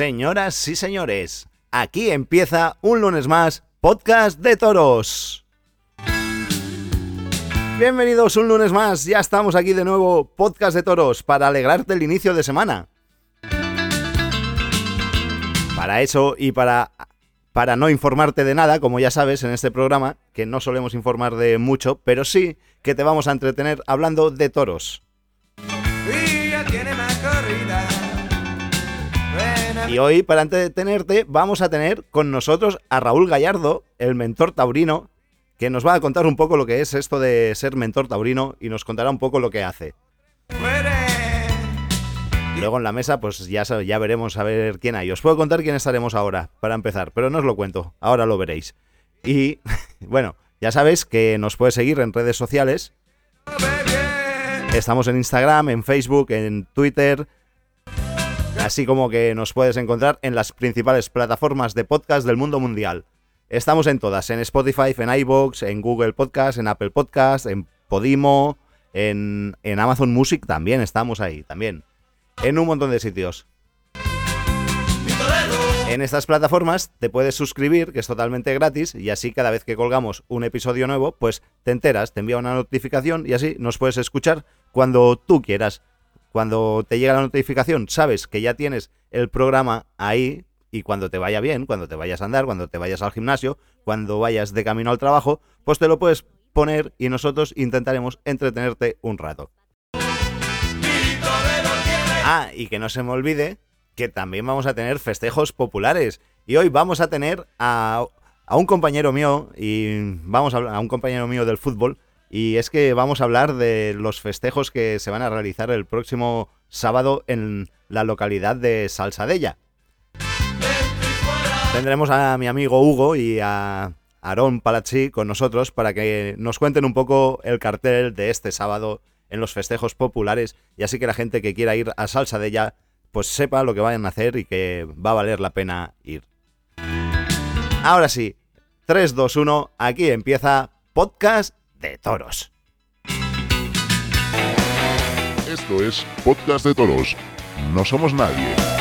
Señoras y señores, aquí empieza un lunes más Podcast de Toros. Bienvenidos un lunes más, ya estamos aquí de nuevo, Podcast de Toros, para alegrarte el inicio de semana. Para eso y para, para no informarte de nada, como ya sabes en este programa, que no solemos informar de mucho, pero sí que te vamos a entretener hablando de toros. Y hoy, para entretenerte, vamos a tener con nosotros a Raúl Gallardo, el mentor taurino, que nos va a contar un poco lo que es esto de ser mentor taurino y nos contará un poco lo que hace. Luego en la mesa, pues ya, ya veremos a ver quién hay. Os puedo contar quién estaremos ahora, para empezar, pero no os lo cuento, ahora lo veréis. Y bueno, ya sabéis que nos puedes seguir en redes sociales. Estamos en Instagram, en Facebook, en Twitter, así como que nos puedes encontrar en las principales plataformas de podcast del mundo mundial. Estamos en todas, en Spotify, en iVoox, en Google Podcast, en Apple Podcast, en Podimo, en, en Amazon Music también estamos ahí, también. En un montón de sitios. En estas plataformas te puedes suscribir, que es totalmente gratis, y así cada vez que colgamos un episodio nuevo, pues te enteras, te envía una notificación y así nos puedes escuchar cuando tú quieras. Cuando te llega la notificación, sabes que ya tienes el programa ahí y cuando te vaya bien, cuando te vayas a andar, cuando te vayas al gimnasio, cuando vayas de camino al trabajo, pues te lo puedes poner y nosotros intentaremos entretenerte un rato. Ah, y que no se me olvide que también vamos a tener festejos populares. Y hoy vamos a tener a, un compañero mío, y vamos a, a un compañero mío del fútbol, y es que vamos a hablar de los festejos que se van a realizar el próximo sábado en la localidad de Salsadella. Tendremos a mi amigo Hugo y a Aarón Palazzi con nosotros para que nos cuenten un poco el cartel de este sábado en los festejos populares y así que la gente que quiera ir a Salsadella pues sepa lo que vayan a hacer y que va a valer la pena ir. Ahora sí, 3, 2, 1, aquí empieza Podcast de toros. Esto es Podcast de Toros. No somos nadie.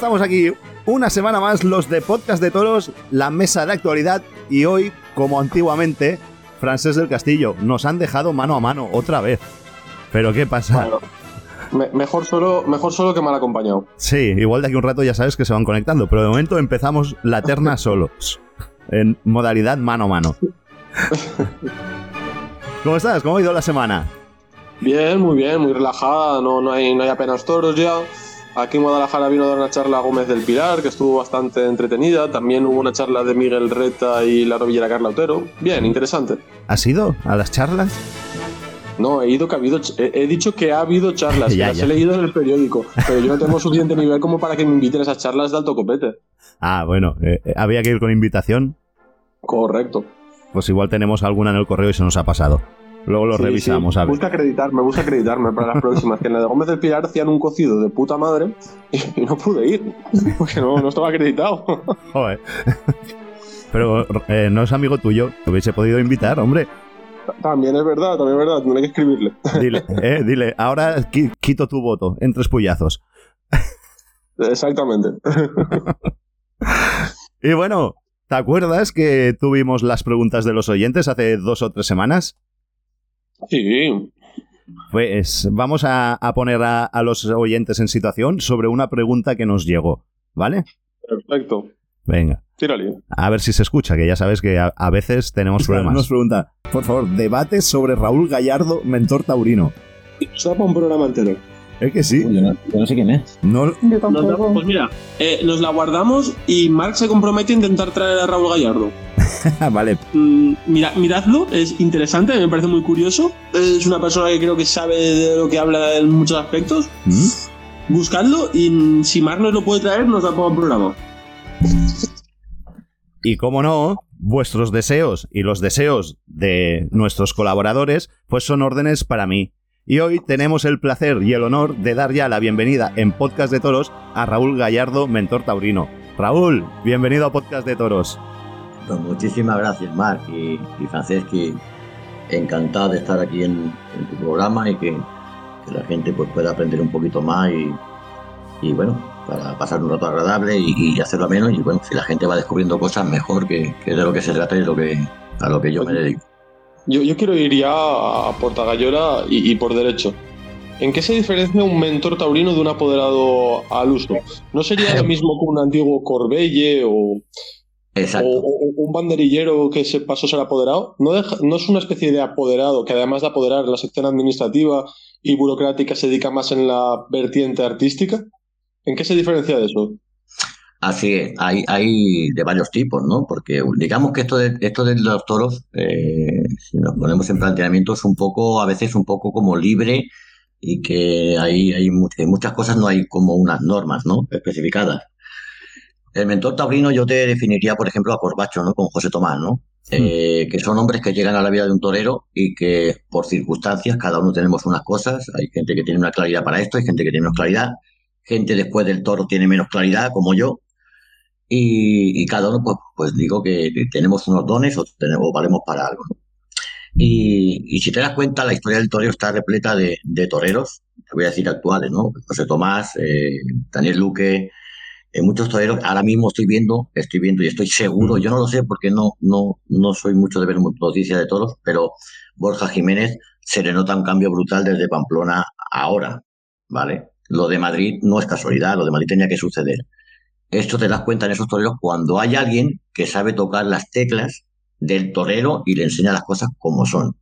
Estamos aquí una semana más los de Podcast de Toros, la mesa de actualidad y hoy, como antiguamente, Francés del Castillo, nos han dejado mano a mano otra vez. Pero ¿qué pasa? Bueno, me- mejor, solo, mejor solo que mal acompañado. Sí, igual de aquí un rato ya sabes que se van conectando, pero de momento empezamos la terna solos, en modalidad mano a mano. ¿Cómo estás? ¿Cómo ha ido la semana? Bien, muy bien, muy relajada, no, no, hay, no hay apenas toros ya. Aquí en Guadalajara vino a dar una charla a Gómez del Pilar, que estuvo bastante entretenida. También hubo una charla de Miguel Reta y la novillera Carla Otero. Bien, interesante. ¿Has ido a las charlas? No, he ido que ha habido, he, he dicho que ha habido charlas, Ya, que las ya. he leído en el periódico, pero yo no tengo suficiente nivel como para que me inviten a esas charlas de alto copete. Ah, bueno, eh, eh, había que ir con invitación. Correcto. Pues igual tenemos alguna en el correo y se nos ha pasado. Luego lo Sí, revisamos, sí. a ver. Busca acreditarme, busca acreditarme para las próximas. Que en la de Gómez del Pilar hacían un cocido de puta madre y, no pude ir. Porque no, no estaba acreditado. Joder. Pero eh, no es amigo tuyo, te hubiese podido invitar, hombre. También es verdad, también es verdad. Tendré que escribirle. Dile, eh, dile, ahora qui- quito tu voto en tres puyazos. Exactamente. Y bueno, ¿te acuerdas que tuvimos las preguntas de los oyentes hace dos o tres semanas? Sí. Pues vamos a, a poner a, a los oyentes en situación sobre una pregunta que nos llegó, ¿vale? Perfecto. Venga, Tírale. a ver si se escucha, que ya sabes que a, a veces tenemos problemas. Nos pregunta, por favor, debate sobre Raúl Gallardo, mentor taurino. Para un programa entero. Es que sí, Yo no, yo no sé quién es. no, Nos da- pues mira, eh, nos la guardamos y Mark se compromete a intentar traer a Raúl Gallardo. vale, Mm, mira, miradlo, es interesante, me parece muy curioso. Es una persona que creo que sabe de lo que habla en muchos aspectos. ¿Mm? Buscadlo y mm, si Mark nos lo puede traer, nos da para un programa. Y como no, vuestros deseos y los deseos de nuestros colaboradores, pues son órdenes para mí. Y hoy tenemos el placer y el honor de dar ya la bienvenida en Podcast de Toros a Raúl Gallardo, mentor taurino. Raúl, bienvenido a Podcast de Toros. Pues muchísimas gracias, Marc y, y Franceschi. Encantado de estar aquí en, en tu programa y que, que, la gente pues, pueda aprender un poquito más y, y bueno, para pasar un rato agradable y, y, hacerlo menos. Y bueno, si la gente va descubriendo cosas, mejor que, que de lo que se trata y lo que, a lo que yo me dedico. Yo, yo quiero ir ya a Portagallora y, y, por derecho. ¿En qué se diferencia un mentor taurino de un apoderado al uso? ¿No sería lo mismo que un antiguo Corbelle o, Exacto. o, o un banderillero que se pasó a ser apoderado? ¿No, deja, ¿No es una especie de apoderado que además de apoderar la sección administrativa y burocrática se dedica más en la vertiente artística? ¿En qué se diferencia de eso? Así es, hay, hay de varios tipos, ¿no? Porque digamos que esto de, esto de los toros, eh, si nos ponemos en planteamiento, es un poco, a veces un poco como libre y que hay, hay muchas cosas, no hay como unas normas, ¿no? Especificadas. El mentor taurino yo te definiría, por ejemplo, a Corbacho, ¿no? Con José Tomás, ¿no? Sí. Eh, que son hombres que llegan a la vida de un torero y que por circunstancias cada uno tenemos unas cosas. Hay gente que tiene una claridad para esto, hay gente que tiene menos claridad, gente después del toro tiene menos claridad, como yo, y, y, cada uno, pues, pues digo que tenemos unos dones o, tenemos, o valemos para algo. ¿no? Y, y, si te das cuenta, la historia del torero está repleta de, de, toreros, te voy a decir actuales, ¿no? José Tomás, eh, Daniel Luque, eh, muchos toreros. Ahora mismo estoy viendo, estoy viendo y estoy seguro, yo no lo sé porque no, no, no soy mucho de ver noticias de toros, pero Borja Jiménez se le nota un cambio brutal desde Pamplona ahora, ¿vale? Lo de Madrid no es casualidad, lo de Madrid tenía que suceder. Esto te das cuenta en esos toreros cuando hay alguien que sabe tocar las teclas del torero y le enseña las cosas como son.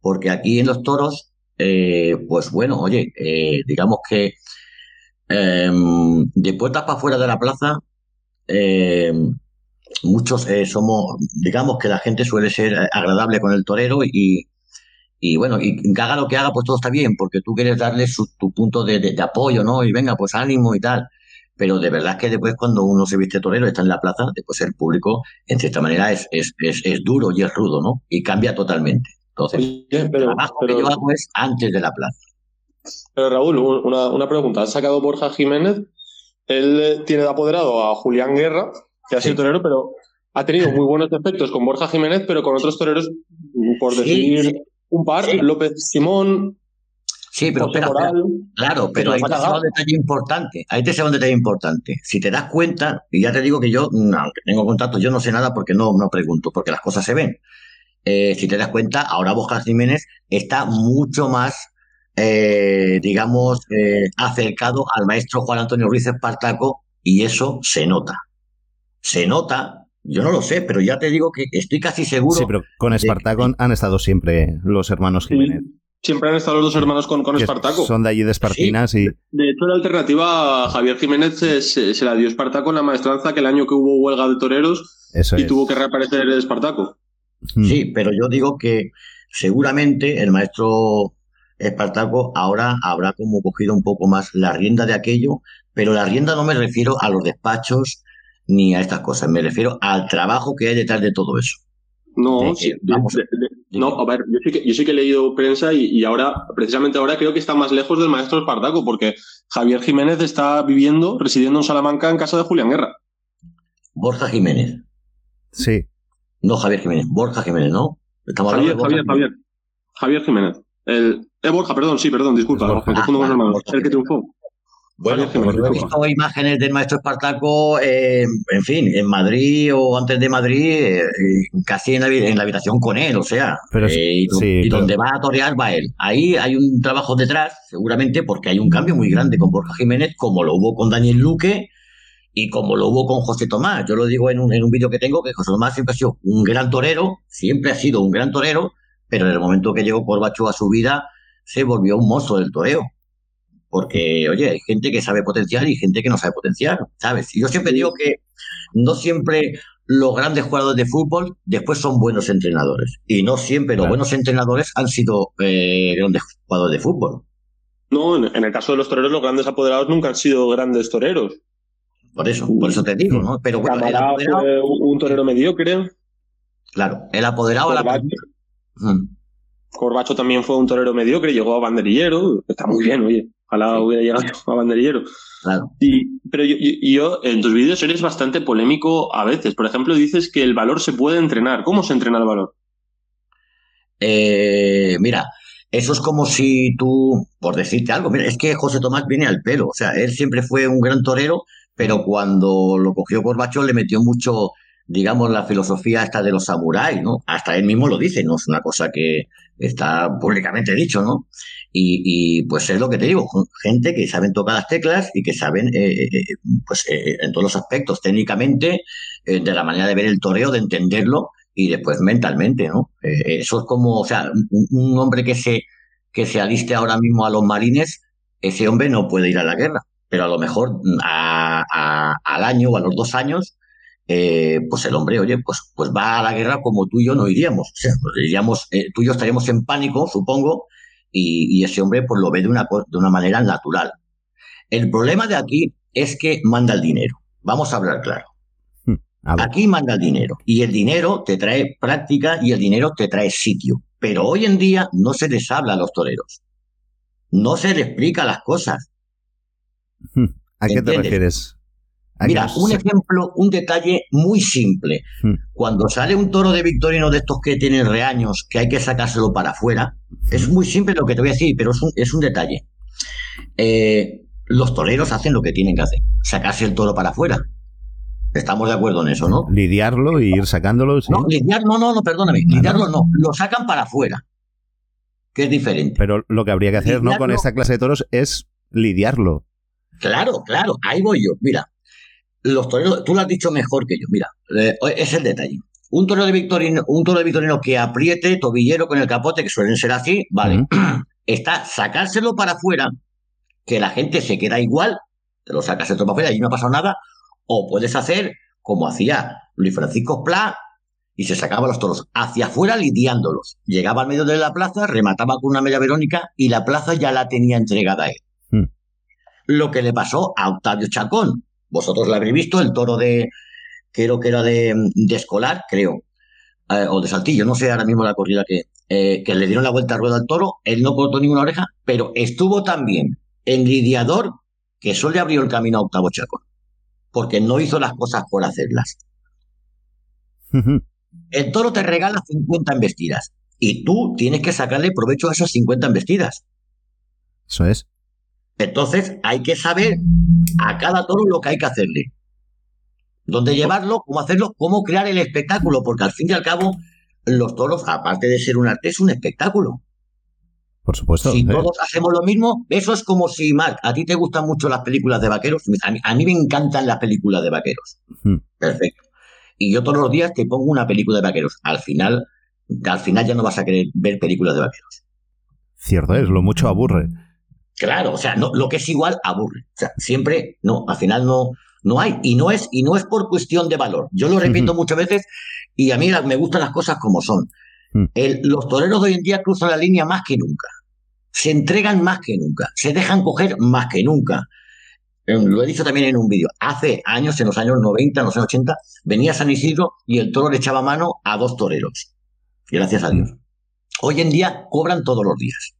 Porque aquí en los toros, eh, pues bueno, oye, eh, digamos que eh, de puertas para afuera de la plaza, muchos eh, somos, digamos que la gente suele ser agradable con el torero y, y bueno, y haga lo que haga, pues todo está bien, porque tú quieres darle su, tu punto de, de apoyo, ¿no? Y venga, pues ánimo y tal pero de verdad que después cuando uno se viste torero, está en la plaza, después el público, en cierta manera, es, es, es, es duro y es rudo, ¿no? Y cambia totalmente. Entonces, Oye, pero, el trabajo pero, que yo hago es antes de la plaza. Pero Raúl, una, una pregunta. ¿Has sacado Borja Jiménez? Él tiene de apoderado a Julián Guerra, que ha sido sí. torero, pero ha tenido muy buenos efectos con Borja Jiménez, pero con otros toreros, por decir sí, un par, López Simón, Sí, pero espera, claro, pero ahí te se va un detalle importante. Ahí te se va un detalle importante. Si te das cuenta, y ya te digo que yo, aunque tengo contacto, yo no sé nada porque no, no pregunto, porque las cosas se ven. Eh, si te das cuenta, ahora Borja Jiménez está mucho más, eh, digamos, eh, acercado al maestro Juan Antonio Ruiz Espartaco, y eso se nota. Se nota, yo no lo sé, pero ya te digo que estoy casi seguro. Sí, pero con Espartaco de... han estado siempre los hermanos Jiménez. Sí. Siempre han estado los dos hermanos con, con Espartaco. Son de allí de Espartinas sí. y. De hecho, la alternativa a Javier Jiménez se, se, se, la dio Espartaco en la maestranza que el año que hubo huelga de toreros Eso y es. tuvo que reaparecer Espartaco. Sí, pero yo digo que seguramente el maestro Espartaco ahora habrá como cogido un poco más la rienda de aquello, pero la rienda no me refiero a los despachos ni a estas cosas, me refiero al trabajo que hay detrás de todo eso. No, de, sí, vamos, de, de, no, a ver, yo sí que, yo sí que he leído prensa y, y, ahora, precisamente ahora creo que está más lejos del maestro Espartaco, porque Javier Jiménez está viviendo, residiendo en Salamanca en casa de Julián Guerra. Borja Jiménez. Sí. No Javier Jiménez, Borja Jiménez, ¿no? Estamos Javier, Javier, Javier, Javier Jiménez. El, eh, Borja, perdón, sí, perdón, disculpa, Pues Borja, confundo con el hermano, el que triunfó. Bueno, pues yo he visto imágenes del maestro Espartaco, eh, en fin, en Madrid o antes de Madrid, eh, casi en la, en la, habitación con él, o sea, pero, eh, y, sí, y donde va a torear va él. Ahí hay un trabajo detrás, seguramente, porque hay un cambio muy grande con Borja Jiménez, como lo hubo con Daniel Luque y como lo hubo con José Tomás. Yo lo digo en un, en un vídeo que tengo, que José Tomás siempre ha sido un gran torero, siempre ha sido un gran torero, pero en el momento que llegó Corbacho a su vida, se volvió un monstruo del toreo porque, oye, hay gente que sabe potenciar y gente que no sabe potenciar, ¿sabes? Y yo siempre digo que no siempre los grandes jugadores de fútbol después son buenos entrenadores. Y no siempre los buenos entrenadores han sido eh, grandes jugadores de fútbol. No, en el caso de los toreros, los grandes apoderados nunca han sido grandes toreros. Por eso, por eso te digo, ¿no? Pero bueno, el apoderado, fue un torero mediocre. Claro, el apoderado a la... Corbacho también fue un torero mediocre, llegó a banderillero, está muy bien, oye, ojalá hubiera llegado a banderillero. Claro. Y, pero yo, yo- yo, en tus vídeos eres bastante polémico a veces. Por ejemplo, dices que el valor se puede entrenar. ¿Cómo se entrena el valor? Eh, mira, eso es como si tú, por decirte algo, mira, es que José Tomás viene al pelo, o sea, él siempre fue un gran torero, pero cuando lo cogió Corbacho le metió mucho, digamos, la filosofía esta de los samuráis, ¿no? Hasta él mismo lo dice, no es una cosa que está públicamente dicho, ¿no? Y, y, pues es lo que te digo, gente que saben tocar las teclas y que saben, eh, eh, pues eh, en todos los aspectos, técnicamente, eh, de la manera de ver el toreo, de entenderlo y después mentalmente, ¿no? Eh, eso es como, o sea, un, un hombre que se, que se aliste ahora mismo a los marines, ese hombre no puede ir a la guerra, pero a lo mejor a, a- al año o a los dos años, eh, pues el hombre, oye, pues, pues va a la guerra como tú y yo no iríamos. O sea, pues iríamos, eh, tú y yo estaríamos en pánico, supongo, y, y ese hombre pues lo ve de una, de una manera natural. El problema de aquí es que manda el dinero. Vamos a hablar claro. A ver, Aquí manda el dinero y el dinero te trae práctica y el dinero te trae sitio. Pero hoy en día no se les habla a los toreros. No se les explica las cosas. ¿a qué te refieres? ¿A qué Mira, un ejemplo, un detalle muy simple. Hmm. Cuando sale un toro de Victorino de estos que tienen reaños, que hay que sacárselo para afuera, es muy simple lo que te voy a decir, pero es un, es un detalle. Eh, los toreros hacen lo que tienen que hacer, sacarse el toro para afuera. Estamos de acuerdo en eso, ¿no? lidiarlo y ir sacándolo, sí. No, lidiar, no, no, no, perdóname. Ah, Lidiarlo no, lo sacan para afuera. Que es diferente. Pero lo que habría que hacer, ¿no? Con esta clase de toros es lidiarlo. Claro, claro, ahí voy yo. Mira, los toreros, tú lo has dicho mejor que yo. Mira, eh, es el detalle. Un toro de Victorino, un toro de Victorino que apriete, tobillero con el capote, que suelen ser así, vale. Está sacárselo para afuera, que la gente se queda igual, te lo sacas el toro para afuera y no ha pasado nada, o puedes hacer como hacía Luis Francisco Pla y se sacaba los toros hacia afuera lidiándolos. Llegaba al medio de la plaza, remataba con una media verónica y la plaza ya la tenía entregada a él. Hmm. Lo que le pasó a Octavio Chacón. Vosotros lo habréis visto, el toro de, creo que era de, de escolar, creo, eh, o de saltillo, no sé ahora mismo la corrida que, eh, que le dieron la vuelta a rueda al toro, él no cortó ninguna oreja, pero estuvo también en lidiador que eso le abrió el camino a Octavio Chacón, porque no hizo las cosas por hacerlas. El toro te regala 50 embestidas y tú tienes que sacarle provecho a esas 50 embestidas. Eso es. Entonces hay que saber a cada toro lo que hay que hacerle. Dónde llevarlo, cómo hacerlo, cómo crear el espectáculo, porque al fin y al cabo los toros, aparte de ser un arte, es un espectáculo. Por supuesto. Si eh. todos hacemos lo mismo, eso es como si, Marc, a ti te gustan mucho las películas de vaqueros. A mí, a mí me encantan las películas de vaqueros. Hmm. Perfecto. Y yo todos los días te pongo una película de vaqueros. Al final, al final ya no vas a querer ver películas de vaqueros. Cierto es, lo mucho aburre. Claro, o sea, no, lo que es igual aburre. O sea, siempre, no, al final no, no hay. Y no es, y no es por cuestión de valor. Yo lo repito muchas veces y a mí me gustan las cosas como son. Mm. El- los toreros de hoy en día cruzan la línea más que nunca. Se entregan más que nunca. Se dejan coger más que nunca. Lo he dicho también en un vídeo. Hace años, en los años 90, en los años 80, venía San Isidro y el toro le echaba mano a dos toreros. Gracias a Dios. Hoy en día cobran todos los días.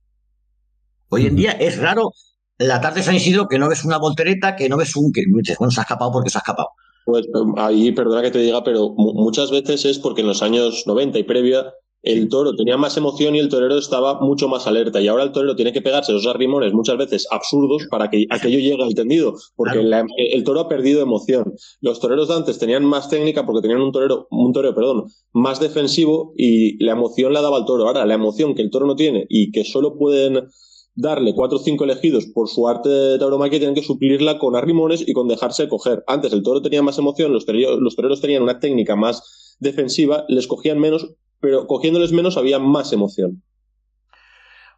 Hoy en día es raro la tarde de San Isidro que no ves una voltereta, que no ves un... que dices, bueno, se ha escapado porque se ha escapado. Pues um, ahí, perdona que te diga, pero mu- muchas veces es porque en los años 90 y previa el toro tenía más emoción y el torero estaba mucho más alerta. Y ahora el torero tiene que pegarse esos arrimones muchas veces absurdos para que aquello llegue al tendido, porque Claro. la- el toro ha perdido emoción. Los toreros de antes tenían más técnica porque tenían un torero, un torero, perdón, más defensivo y la emoción la daba al toro. Ahora, la emoción que el toro no tiene y que solo pueden darle cuatro o cinco elegidos por su arte de tauromaquia tienen que suplirla con arrimones y con dejarse coger. Antes el toro tenía más emoción, los, toreros- los toreros tenían una técnica más defensiva, les cogían menos, pero cogiéndoles menos había más emoción.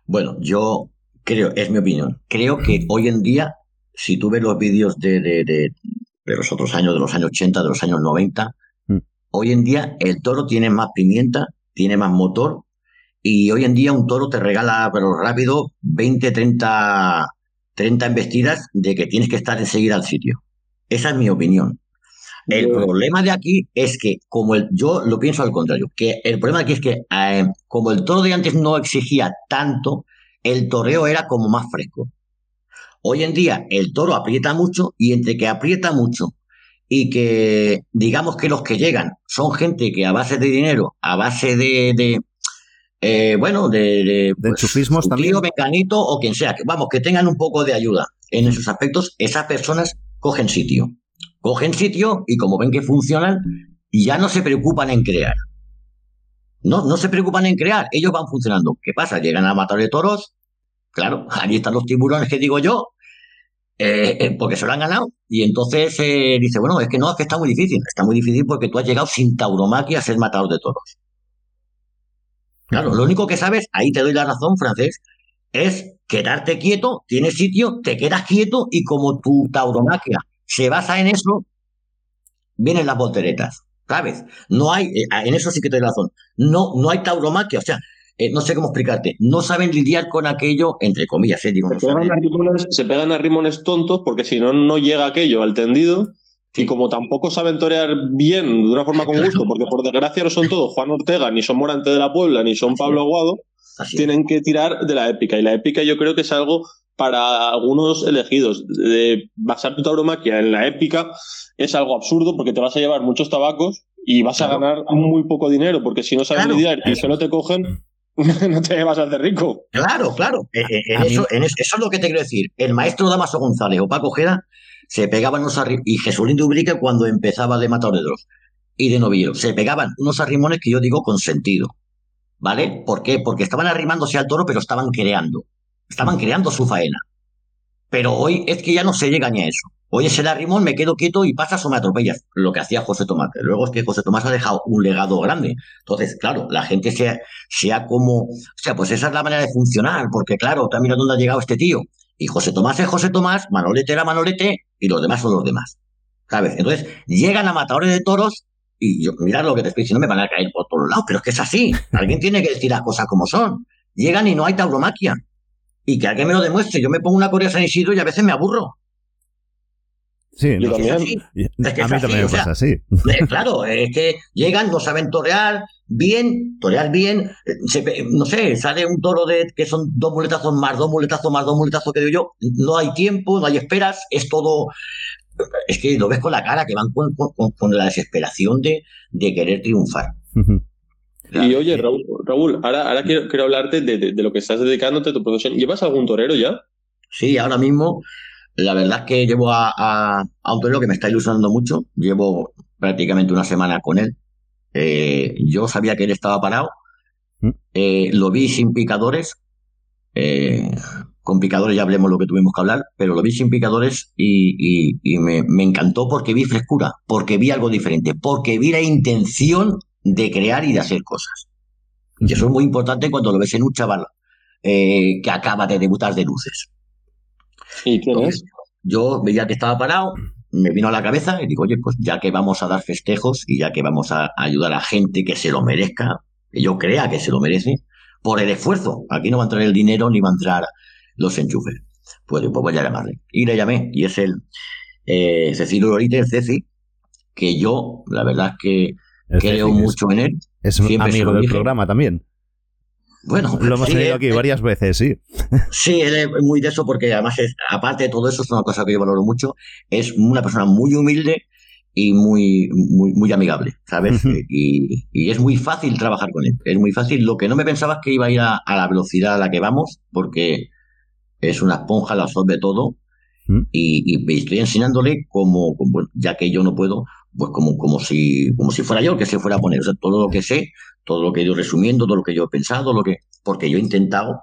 Bueno, yo creo, es mi opinión, creo que hoy en día, si tú ves los vídeos de, de, de, de los otros años, de los años 80, de los años 90, Mm. hoy en día el toro tiene más pimienta, tiene más motor, y hoy en día un toro te regala, pero rápido, 20, 30, 30 embestidas de que tienes que estar enseguida al sitio. Esa es mi opinión. El problema de aquí es que, como el, yo lo pienso al contrario, que el problema de aquí es que, eh, como el toro de antes no exigía tanto, el toreo era como más fresco. Hoy en día el toro aprieta mucho y entre que aprieta mucho y que digamos que los que llegan son gente que a base de dinero, a base de, de eh, bueno, de, de, De pues, enchufismos también. mecanito o quien sea, que, vamos, que tengan un poco de ayuda en esos aspectos, esas personas cogen sitio. Cogen sitio y como ven que funcionan, ya no se preocupan en crear. No, no se preocupan en crear, ellos van funcionando. ¿Qué pasa? Llegan a matar de toros, claro, allí están los tiburones que digo yo, eh, eh, porque se lo han ganado. Y entonces eh, dice, bueno, es que no, es que está muy difícil. Está muy difícil porque tú has llegado sin tauromaquia a ser matador de toros. Claro, lo único que sabes, ahí te doy la razón, francés, es quedarte quieto, tienes sitio, te quedas quieto y como tu tauromaquia se basa en eso, vienen las volteretas, ¿sabes? No hay, eh, en eso sí que te doy razón, no, no hay tauromaquia, o sea, eh, no sé cómo explicarte, no saben lidiar con aquello, entre comillas, eh, digo, no Se pegan, a rimones, se pegan a rimones tontos porque si no, no llega aquello al tendido. Y como tampoco saben torear bien, de una forma con gusto, porque por desgracia no son todos Juan Ortega, ni son Morante de la Puebla, ni son Pablo Aguado, tienen que tirar de la épica. Y la épica yo creo que es algo para algunos elegidos. De basar tu tauromaquia en la épica es algo absurdo porque te vas a llevar muchos tabacos y vas a ganar muy poco dinero porque si no sabes Claro. lidiar y solo te cogen, no te vas a hacer rico. Claro, claro. Eh, eh, en eso, en eso, eso es lo que te quiero decir. El maestro Damaso González o Paco Jeda se pegaban unos y Jesulín de Ubrique cuando empezaba de matador de Dros y de novillero. Se pegaban unos arrimones que yo digo con sentido. ¿Vale? ¿Por qué? Porque estaban arrimándose al toro, pero estaban creando. Estaban creando su faena. Pero hoy es que ya no se llega ni a eso. Hoy es el arrimón, me quedo quieto y pasas o me atropellas. Lo que hacía José Tomás. Luego es que José Tomás ha dejado un legado grande. Entonces, claro, la gente sea, sea como. O sea, pues esa es la manera de funcionar. Porque, claro, también mira dónde ha llegado este tío. Y José Tomás es José Tomás, Manolete era Manolete y los demás son los demás. ¿Sabes? Entonces, llegan a matadores de toros y yo, mirad lo que te estoy diciendo, me van a caer por todos lados, pero es que es así. Alguien tiene que decir las cosas como son. Llegan y no hay tauromaquia. Y que alguien me lo demuestre. Yo me pongo una Corea San Isidro y a veces me aburro. Sí, Yo no, Es que es también. es que a mí también me pasa así. Eh, claro, es que llegan, no saben torear bien, torear bien, eh, se no sé, sale un toro de que son dos muletazos más, dos muletazos más, dos muletazos que digo yo, no hay tiempo, no hay esperas, es todo, es que lo ves con la cara, que van con, con- con la desesperación de, de querer triunfar. Y oye, Raúl, Raúl ahora, ahora quiero, quiero hablarte de, de- de lo que estás dedicándote a tu profesión. ¿Llevas algún torero ya? Sí, ahora mismo, la verdad es que llevo a, a, a un que me está ilusionando mucho. Llevo prácticamente una semana con él. Eh, yo sabía que él estaba parado. ¿Mm? Eh, lo vi sin picadores. Eh, con picadores ya hablemos lo que tuvimos que hablar, pero lo vi sin picadores y, y- y me, me encantó porque vi frescura, porque vi algo diferente, porque vi la intención de crear y de hacer cosas. Y eso es muy importante cuando lo ves en un chaval que acaba de debutar de luces. ¿Y quién es? Yo veía que estaba parado, me vino a la cabeza y digo, oye, pues ya que vamos a dar festejos y ya que vamos a ayudar a gente que se lo merezca, que yo crea que se lo merece, por el esfuerzo. Aquí no va a entrar el dinero ni va a entrar los enchufes. Pues, pues voy a llamarle. Y le llamé, y es el eh, Cecilio Lorite, el Ceci, que yo, la verdad es que El creo Ceci, mucho en él. Es, es siempre se amigo del dije. programa también. Bueno, Lo hemos tenido eh, aquí varias veces, sí. Sí, él es muy de eso porque además, es, aparte de todo eso, es una cosa que yo valoro mucho. Es una persona muy humilde y muy, muy, muy amigable, ¿sabes? Y, y es muy fácil trabajar con él. Es muy fácil. Lo que no me pensaba es que iba a ir a, a la velocidad a la que vamos, porque es una esponja, lo absorbe todo. Y, y estoy enseñándole como, como, ya que yo no puedo, pues como, como si, como si fuera yo el que se fuera a poner. O sea, todo lo que sé, todo lo que he ido resumiendo, todo lo que yo he pensado, lo que, porque yo he intentado,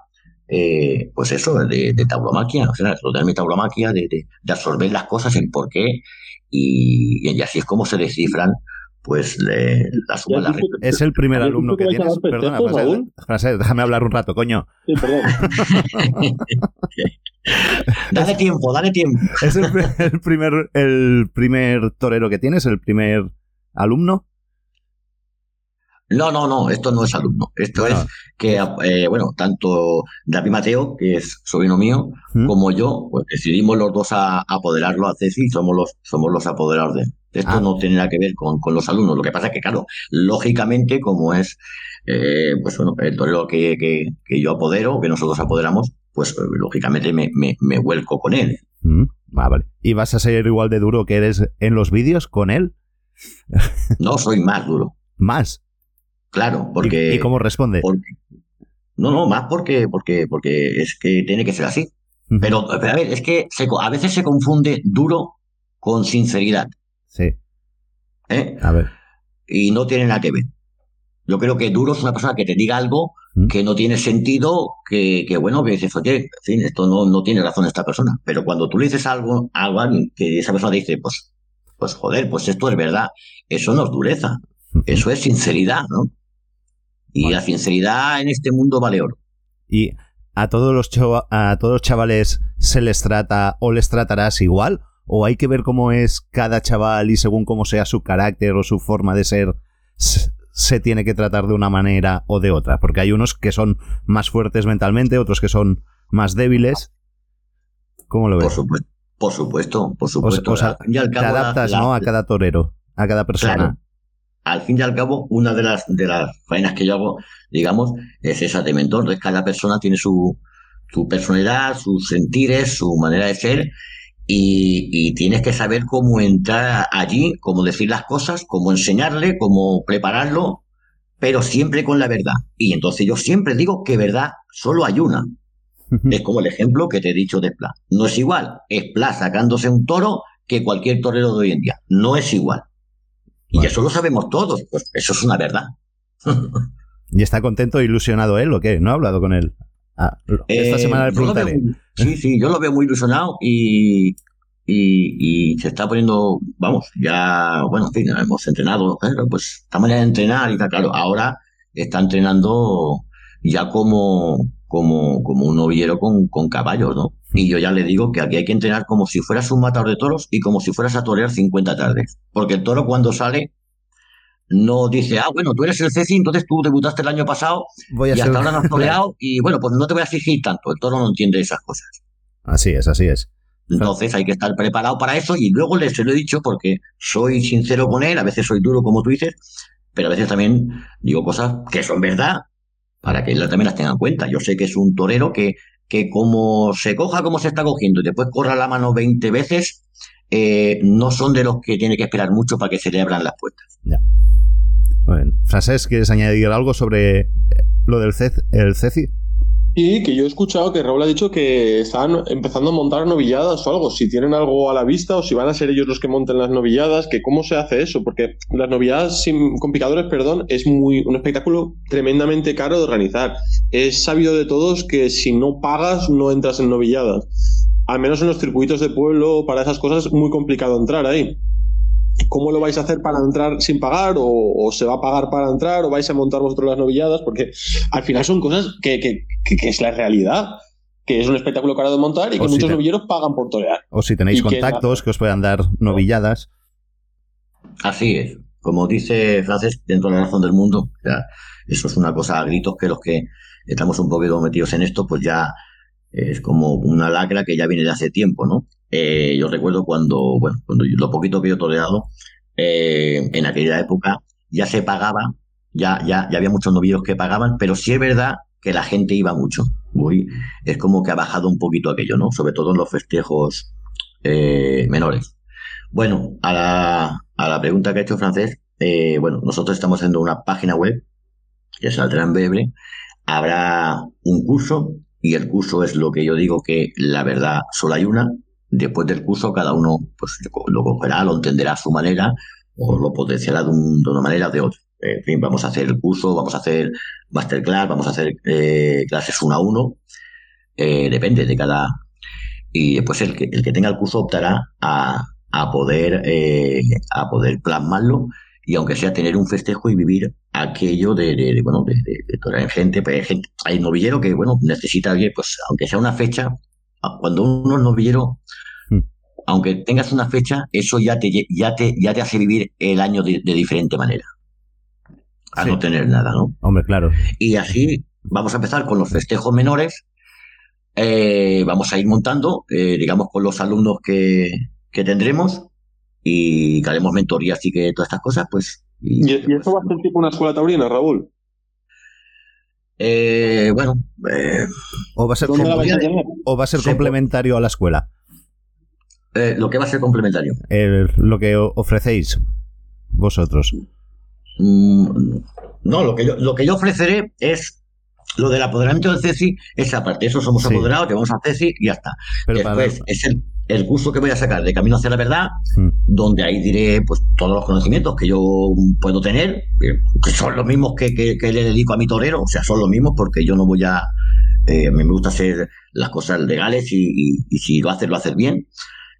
eh, pues eso, de, de tauromaquia, o sea, de mi tauromaquia, de, de, de absorber las cosas, el porqué, y, y así es como se descifran, pues, le- la suma de ¿Ya la. Es el primer ¿Habías alumno que tienes. Perdona? Francés, déjame hablar un rato, coño. Sí, perdón. Dale tiempo, dale tiempo. ¿Es el, el primer, el primer torero que tienes? ¿El primer alumno? No, no, no, esto no es alumno. Esto Bueno. es que, eh, bueno, tanto David Mateo, que es sobrino mío, ¿Mm? como yo, pues decidimos los dos a, a apoderarlo a Ceci y somos los, somos los apoderados de él. Esto Ah. no tiene nada que ver con, con los alumnos. Lo que pasa es que, claro, lógicamente, como es eh, pues bueno, el torero que, que, que yo apodero, que nosotros apoderamos, pues eh, lógicamente me, me, me vuelco con él. Mm, ah, vale. ¿Y vas a ser igual de duro que eres en los vídeos con él? No soy más duro, Más. Claro, ¿Y- porque... ¿Y, cómo responde? porque- no, no, más porque, porque, porque es que tiene que ser así. Pero, pero a ver, es que se a veces se confunde duro con sinceridad. Sí, ¿eh? a ver. y no tiene nada que ver. Yo creo que duro es una persona que te diga algo que no tiene sentido, que, que bueno, que dices, oye, en fin, esto no, no tiene razón esta persona. Pero cuando tú le dices algo, algo a alguien que esa persona dice, pues, pues joder, pues esto es verdad, eso no es dureza, eso es sinceridad, ¿no? Y Vale. la sinceridad en este mundo vale oro. ¿Y a todos los a todos los chavales se les trata o les tratarás igual? ¿O hay que ver cómo es cada chaval y según cómo sea su carácter o su forma de ser, se, tiene que tratar de una manera o de otra? Porque hay unos que son más fuertes mentalmente, otros que son más débiles. ¿Cómo lo Por ves? supuesto, por supuesto, por supuesto. o sea, y al Te la- adaptas, la- ¿no? A cada torero, a cada persona. Claro. Al fin y al cabo, una de las, de las faenas que yo hago, digamos, es esa de mentor. Entonces, cada persona tiene su, su personalidad, sus sentires, su manera de ser, y, y tienes que saber cómo entrar allí, cómo decir las cosas, cómo enseñarle, cómo prepararlo, pero siempre con la verdad. Y entonces yo siempre digo que verdad solo hay una. Es como el ejemplo que te he dicho de Pla. No es igual. Es Pla sacándose un toro que cualquier torero de hoy en día. No es igual. Y Vale. eso lo sabemos todos. Pues eso es una verdad. ¿Y está contento e ilusionado él o qué? ¿No he hablado con él? Ah, esta Eh, semana le veo preguntaré. sí, sí, yo lo veo muy ilusionado y, y, y se está poniendo, vamos, ya, bueno, en fin, hemos entrenado, pero pues esta manera de entrenar y tal, claro, ahora está entrenando ya como, como, como un novillero con, con caballos, ¿no? Y yo ya le digo que aquí hay que entrenar como si fueras un matador de toros y como si fueras a torear 50 tardes. Porque el toro cuando sale no dice, ah, bueno, tú eres el Ceci, entonces tú debutaste el año pasado Voy a y ser- hasta ahora no has toreado y bueno, pues no te voy a exigir tanto. El toro no entiende esas cosas. Así es, así es. Entonces hay que estar preparado para eso y luego le se lo he dicho porque soy sincero con él, a veces soy duro como tú dices, pero a veces también digo cosas que son verdad para que él también las tenga en cuenta. Yo sé que es un torero que, que como se coja como se está cogiendo y después corra la mano 20 veces, eh, no son de los que tiene que esperar mucho para que se le abran las puertas. Bueno, Francesc, ¿quieres añadir algo sobre lo del CEC, el CECI? Y que yo he escuchado que Raúl ha dicho que están empezando a montar novilladas o algo, si tienen algo a la vista o si van a ser ellos los que monten las novilladas, que cómo se hace eso, porque las novilladas sin, con picadores, perdón, es muy un espectáculo tremendamente caro de organizar. Es sabido de todos que si no pagas no entras en novilladas. Al menos en los circuitos de pueblo, para esas cosas es muy complicado entrar ahí. ¿Cómo lo vais a hacer para entrar sin pagar? ¿O, o se va a pagar para entrar? ¿O vais a montar vosotros las novilladas? Porque al final son cosas que, que- que- que es la realidad. Que es un espectáculo caro de montar y que O si muchos te- novilleros pagan por torear. O si tenéis Y que contactos que os puedan dar novilladas. Así es. Como dice Frances, dentro de la razón del mundo, o sea, eso es una cosa a gritos que los que estamos un poquito metidos en esto, pues ya es como una lacra que ya viene de hace tiempo, ¿no? Eh, yo recuerdo cuando, bueno, cuando lo poquito que yo he eh, en aquella época ya se pagaba, ya, ya, ya había muchos novillos que pagaban, pero sí es verdad que la gente iba mucho. Uy, es como que ha bajado un poquito aquello, ¿no? Sobre todo en los festejos eh, menores. Bueno, a la, a la pregunta que ha hecho Francés, bueno, nosotros estamos haciendo una página web que saldrá en breve. Habrá un curso y el curso es lo que yo digo que la verdad solo hay una. Después del curso cada uno pues lo cogerá, lo entenderá a su manera o lo potenciará de, un- de una manera o de otra. En fin, vamos a hacer el curso, vamos a hacer masterclass, vamos a hacer eh, clases uno a uno. Eh, depende de cada... Y después el que, el que tenga el curso optará a, a poder, eh, a poder plasmarlo y aunque sea tener un festejo y vivir aquello de, de- de, bueno, de, gente, pues hay gente, hay novillero que, bueno, necesita alguien, pues aunque sea una fecha, cuando uno es novillero, Hmm. aunque tengas una fecha, eso ya te, ya te, ya te hace vivir el año de, de diferente manera. A Sí. no tener nada, ¿no? Hombre, claro. Y así vamos a empezar con los festejos menores. Eh, vamos a ir montando, eh, digamos, con los alumnos que, que tendremos. Y que haremos mentorías y que todas estas cosas, pues... ¿Y, y esto va a ser tipo una escuela taurina, Raúl? Eh, bueno, eh, ¿O va a ser, ¿Dónde la com- vais a o va a ser Sí, complementario a la escuela? eh, lo que va a ser complementario. El- lo que ofrecéis vosotros. Mm, no, lo que, yo, lo que yo ofreceré es lo del apoderamiento del CECI, esa parte. Eso somos Sí. apoderados, llevamos al CECI y ya está. Pero para- Después es el, el curso que voy a sacar de Camino hacia la Verdad, Mm. donde ahí diré pues todos los conocimientos que yo puedo tener, que son los mismos que, que- que le dedico a mi torero, o sea, son los mismos porque yo no voy a... eh, a mí me gusta hacer las cosas legales y, y- y si lo haces, lo haces bien.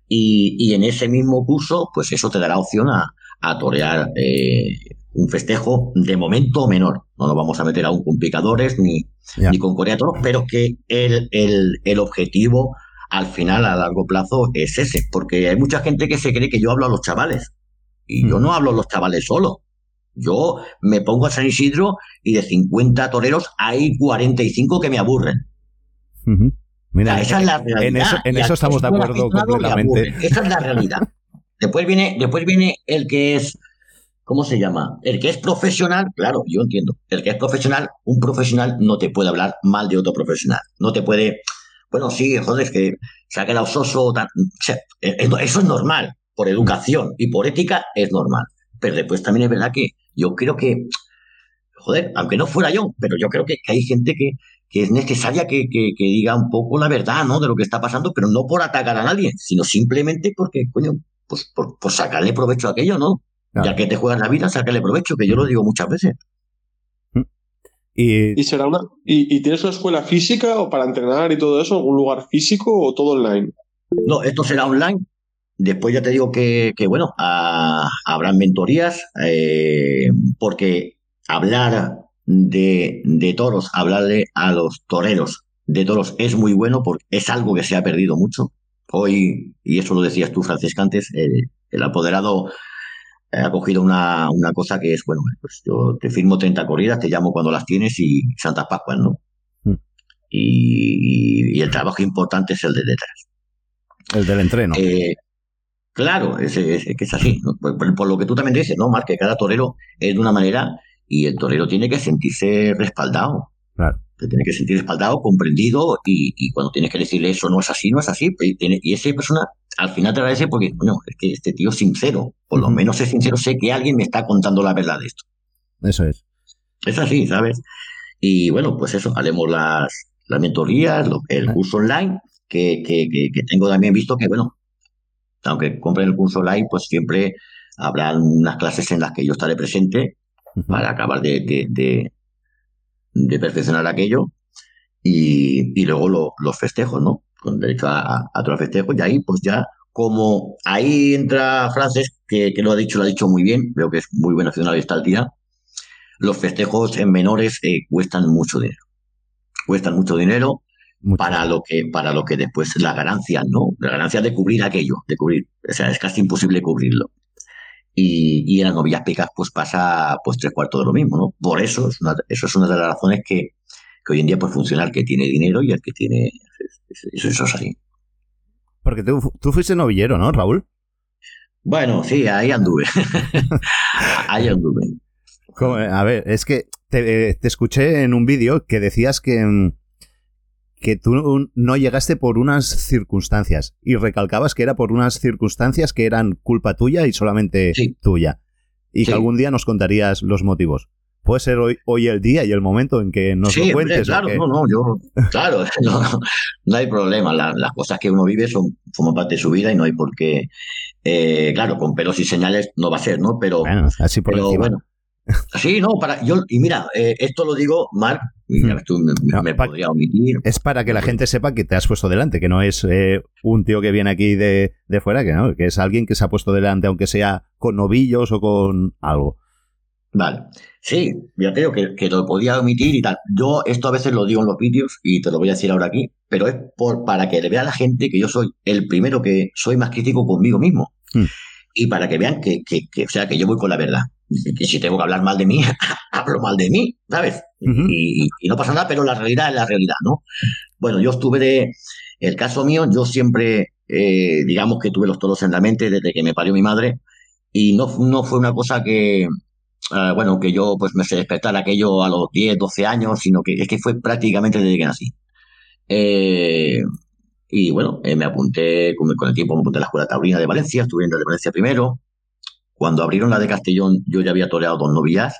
Y, y en ese mismo curso, pues eso te dará opción a, a torear eh, un festejo de momento menor. No nos vamos a meter aún con picadores ni, ni con Corea de Toros, pero que el, el, el objetivo al final, a largo plazo, es ese. Porque hay mucha gente que se cree que yo hablo a los chavales. Y yo Mm. no hablo a los chavales solo. Yo me pongo a San Isidro y de 50 toreros hay 45 que me aburren. Mira, sea, esa es la realidad. en eso, en estamos de acuerdo completamente. Esa es la realidad. Después viene, después viene el que es, ¿cómo se llama? El que es profesional, claro, yo entiendo. El que es profesional, un profesional no te puede hablar mal de otro profesional. No te puede, bueno, sí, joder, es que se ha quedado soso. tan- o sea, eh, eh, eso es normal. Por educación y por ética es normal. Pero después también es verdad que yo creo que, joder, aunque no fuera yo, pero yo creo que, que hay gente que, que es necesaria que, que- que diga un poco la verdad, ¿no? De lo que está pasando, pero no por atacar a nadie, sino simplemente porque, coño, pues por, por sacarle provecho a aquello, ¿no? Claro. Ya que te juegas la vida, sacarle provecho, que yo lo digo muchas veces. Y ¿Y será una y, y tienes una escuela física o para entrenar y todo eso, algún lugar físico o todo online? No, esto será online. Después ya te digo que, que bueno, habrán mentorías, eh, porque hablar de, de toros, hablarle a los toreros de toros es muy bueno porque es algo que se ha perdido mucho. Hoy, y eso lo decías tú, Francisca, antes, el, el apoderado ha cogido una, una cosa que es, bueno, pues yo te firmo 30 corridas, te llamo cuando las tienes y Santas Pascuas, ¿no? Mm. Y, y el trabajo importante es el de detrás. el del entreno. Eh, claro, es, es- es que es así. ¿no? Por, por- por lo que tú también dices, ¿no, Mar? Que cada torero es de una manera y el torero tiene que sentirse respaldado. Claro. Se tiene que sentir respaldado, comprendido y, y cuando tienes que decirle eso no es así, no es así. pues, Y, tiene- y esa persona al final te agradece porque, coño, es que este tío es sincero. Por lo menos es sincero, sé que alguien me está contando la verdad de esto. Eso es. Es así, ¿sabes? Y bueno, pues eso, haremos las, las mentorías, lo- el Ah. curso online, que, que, que, que tengo también visto que, bueno, aunque compren el curso online, pues siempre habrán unas clases en las que yo estaré presente para acabar de, de, de, de perfeccionar aquello y, y luego lo- los festejos, ¿no? Con derecho a, a, a festejos y ahí pues ya como ahí entra Frances, que, que lo ha dicho, lo ha dicho muy bien, veo que es muy buen aficionado y está al día, los festejos en menores eh, cuestan mucho dinero. Cuestan mucho dinero Mucho. para lo que para lo que después las ganancias, ¿no? Las ganancias de cubrir aquello, de cubrir, o sea, es casi imposible cubrirlo. Y, y en las novillas picas pues pasa pues tres cuartos de lo mismo, ¿no? Por eso es una, eso es una de las razones que, que hoy en día pues funciona el que tiene dinero y el que tiene eso, eso es así. Porque tú, tú fuiste novillero, ¿no, Raúl? Bueno, sí, ahí anduve. ahí anduve. Como- A ver, es que te, te escuché en un vídeo que decías que, mm, que tú no llegaste por unas circunstancias y recalcabas que era por unas circunstancias que eran culpa tuya y solamente Sí. tuya. Y Sí. que algún día nos contarías los motivos. Puede ser hoy, hoy el día y el momento en que nos sí, lo cuentes. o claro, que- no, no, yo, claro, no, no hay problema. La- las cosas que uno vive son, forman parte de su vida y no hay por qué, eh, claro, con pelos y señales no va a ser, ¿no? Pero, Bueno, así por pero encima. bueno. Sí, no, para, yo, y mira, eh, esto lo digo, Marc, Hmm. tú me, No, me podría omitir. Es para que la gente sepa que te has puesto delante, que no es eh, un tío que viene aquí de, de fuera, que no, que es alguien que se ha puesto delante, aunque sea con novillos o con algo. Vale. Sí, ya te digo que, que lo podía omitir y tal. Yo esto a veces lo digo en los vídeos y te lo voy a decir ahora aquí, pero es por, para que le vea a la gente que yo soy el primero que soy más crítico conmigo mismo. Hmm. Y para que vean que, que, que, o sea, que yo voy con la verdad. Y que si tengo que hablar mal de mí, hablo mal de mí, ¿sabes? Y, y no pasa nada, pero la realidad es la realidad, ¿no? Bueno, yo estuve de, El caso mío, yo siempre, eh, digamos que tuve los toros en la mente desde que me parió mi madre y no, no fue una cosa que, ah, bueno, que yo pues me sé despertar aquello a los 10, 12 años, sino que es que fue prácticamente desde que nací. Eh, y bueno, eh, me apunté, con, con el tiempo me apunté a la Escuela Taurina de Valencia, estuve en la de Valencia primero. Cuando abrieron la de Castellón, yo ya había toreado dos novillas.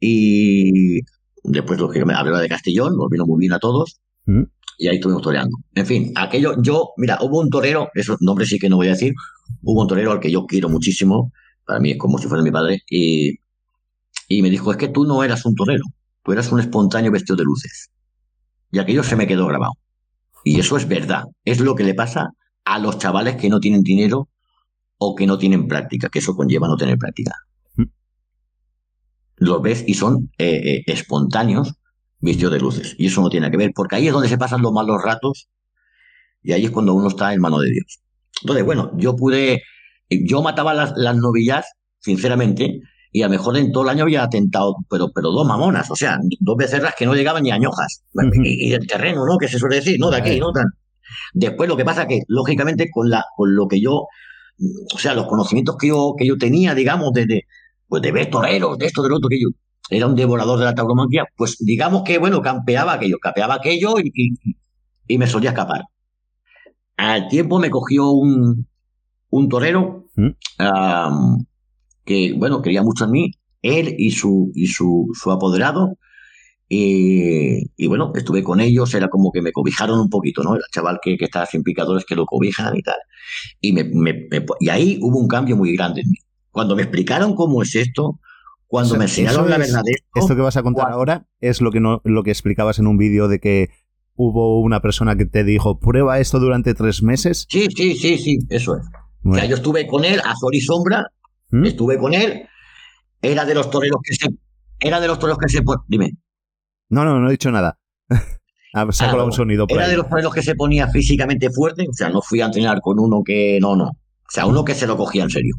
Y después lo que me abrió la de Castellón, nos vino muy bien a todos. ¿Mm? Y ahí estuvimos toreando. En fin, aquello, yo, mira, hubo un torero, esos nombres sí que no voy a decir, hubo un torero al que yo quiero muchísimo, para mí es como si fuera mi padre, y, y me dijo, es que tú no eras un torero, tú eras un espontáneo vestido de luces. Y aquello se me quedó grabado. Y eso es verdad, es lo que le pasa a los chavales que no tienen dinero o que no tienen práctica, que eso conlleva no tener práctica. Los ves y son eh, eh, espontáneos vestidos de luces. Y eso no tiene que ver, porque ahí es donde se pasan los malos ratos y ahí es cuando uno está en mano de Dios. Entonces, bueno, yo pude, yo mataba las, las novillas, sinceramente, y a lo mejor en todo el año había atentado, pero, pero dos mamonas, o sea, dos becerras que no llegaban ni a ñojas. Bueno, Ujú. y, y del terreno, ¿no? Que se suele decir, no de aquí, no tan. Después lo que pasa que, lógicamente, con la, con lo que yo, o sea, los conocimientos que yo, que yo tenía, digamos, de, de, pues de ver toreros, de esto, de lo otro, que yo era un devorador de la tauromaquia, pues digamos que, bueno, campeaba aquello, campeaba aquello y, y, y me solía escapar. Al tiempo me cogió un, un torero ¿Mm? Que, bueno, quería mucho en mí, él y su, y su, su apoderado. Y, y bueno, estuve con ellos, era como que me cobijaron un poquito, ¿no? El chaval que, que está sin picadores que lo cobijan y tal. Y, me, me- me- y ahí hubo un cambio muy grande en mí. Cuando me explicaron cómo es esto, cuando O sea, me enseñaron la verdad esto, Esto que vas a contar ahora es lo que no, lo que explicabas en un vídeo de que hubo una persona que te dijo prueba esto durante tres meses. sí, sí, sí, sí, eso es. O sea, Bueno, yo estuve con él a sol y sombra, ¿Mm? estuve con él, era de los toreros que se, era de los toreros que se, dime, No, no, no he dicho nada. Ah, se ha Ah, colado un sonido por Era ahí. de los toreros que se ponía físicamente fuerte, o sea, no fui a entrenar con uno que no, no, o sea, uno que se lo cogía en serio.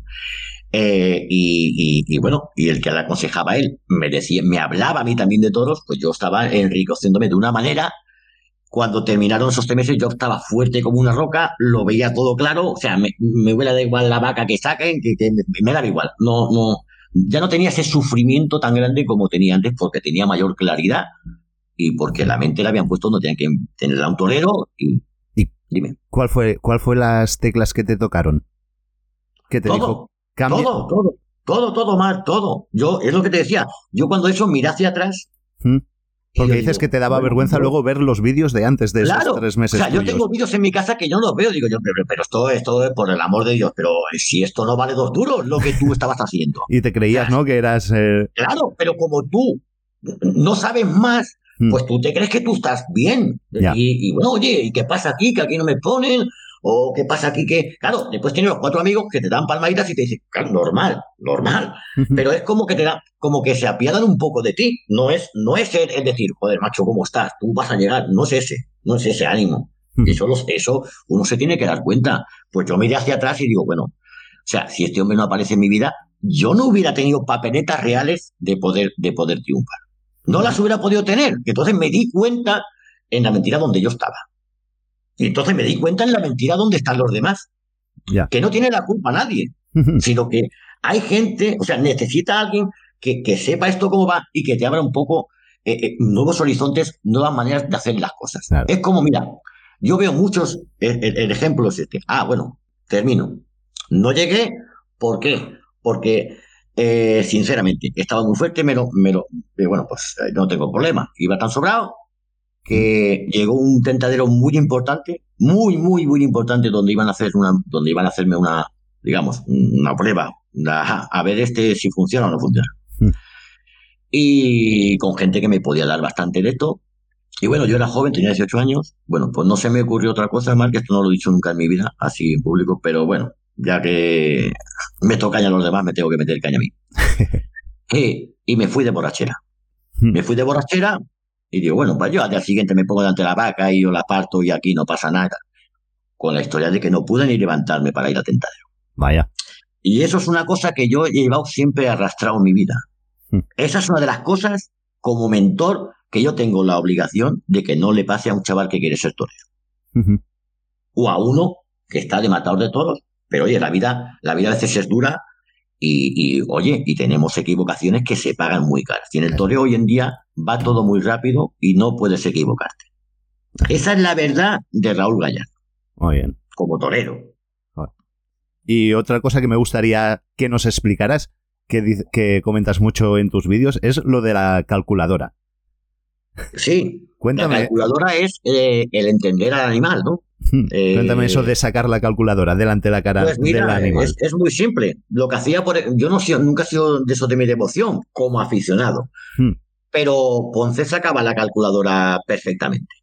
Eh, y, y- y bueno, y el que le aconsejaba a él me decía, me hablaba a mí también de toros, pues yo estaba enriqueciéndome de una manera. Cuando terminaron esos tres meses, yo estaba fuerte como una roca, lo veía todo claro, o sea, me, me hubiera da igual la vaca que saquen, que, que me, me daba igual. No, no, ya no tenía ese sufrimiento tan grande como tenía antes, porque tenía mayor claridad y porque la mente la habían puesto donde tenían que tener a un torero. Y, Y- dime, ¿Cuál fue, cuál fue las teclas que te tocaron? ¿Qué te dijo? todo, Cambia. todo, todo, todo, todo, más, todo. Yo, es lo que te decía, yo cuando eso miré hacia atrás. ¿Mm? Porque dices digo, que te daba bueno, vergüenza luego ver los vídeos de antes de esos Claro, tres o meses. sea, yo tengo vídeos en mi casa que yo no los veo, digo yo, pero, pero esto, es por el amor de Dios, pero si esto no vale dos duros, lo que tú estabas haciendo. Y te creías, ¿no? Que eras. eh, Claro, pero como tú no sabes más, Mm. pues tú te crees que tú estás bien. Y bueno, oye, ¿y qué pasa aquí? Que aquí no me ponen. O qué pasa aquí que. Claro, después tienes los cuatro amigos que te dan palmaditas y te dicen, claro, normal, normal. Pero es como que te da, como que se apiadan un poco de ti. No es, no es el, el decir, joder, macho, ¿cómo estás? Tú vas a llegar. No es ese, no es ese ánimo. Y eso, eso uno se tiene que dar cuenta. Pues yo miré hacia atrás y digo, bueno, o sea, si este hombre no aparece en mi vida, yo no hubiera tenido papeletas reales de poder, de poder triunfar. No las hubiera podido tener. Entonces me di cuenta en la mentira donde yo estaba. Y entonces me di cuenta en la mentira donde están los demás. Ya. Que no tiene la culpa nadie, sino que hay gente, o sea, necesita alguien que, que sepa esto cómo va y que te abra un poco eh, eh, nuevos horizontes, nuevas maneras de hacer las cosas. Claro. Es como, mira, yo veo muchos, el, el- el ejemplo es este. Ah, bueno, termino. No llegué, ¿por qué? Porque, eh, sinceramente, estaba muy fuerte, me lo, me lo, eh, bueno, pues eh, no tengo problema. Iba tan sobrado que llegó un tentadero muy importante, muy, muy, muy importante, donde iban a hacer una, donde iban a hacerme una, digamos, una prueba, una- a ver este si funciona o no funciona. Mm. Y con gente que me podía dar bastante de esto. Y bueno, yo era joven, tenía 18 años. Bueno, pues no se me ocurrió otra cosa más, que esto no lo he dicho nunca en mi vida, así en público, pero bueno, ya que me toca a los demás, me tengo que meter caña a mí. y, y me fui de borrachera. Me fui de borrachera y digo, bueno, pues yo al día siguiente me pongo delante de la vaca y yo la parto y aquí no pasa nada. Con la historia de que no pude ni levantarme para ir a tentadero. Vaya. Y eso es una cosa que yo he llevado siempre arrastrado en mi vida. Hmm. Esa es una de las cosas, como mentor, que yo tengo la obligación de que no le pase a un chaval que quiere ser torero. O a uno que está de matador de toros. Pero oye, la vida, la vida a veces es dura y, y, oye, y tenemos equivocaciones que se pagan muy caras. Y en el toreo hoy en día va todo muy rápido y no puedes equivocarte. Esa es la verdad de Raúl Gallardo. Muy bien. Como torero. Y otra cosa que me gustaría que nos explicaras, que, que comentas mucho en tus vídeos, es lo de la calculadora. Sí. Cuéntame. La calculadora es eh, el entender al animal, ¿no? Cuéntame Eh, eso de sacar la calculadora delante de la cara Pues mira, del animal. es, es muy simple. Lo que hacía, por, yo no nunca he sido de eso de mi devoción como aficionado, Hmm. pero Ponce sacaba la calculadora perfectamente.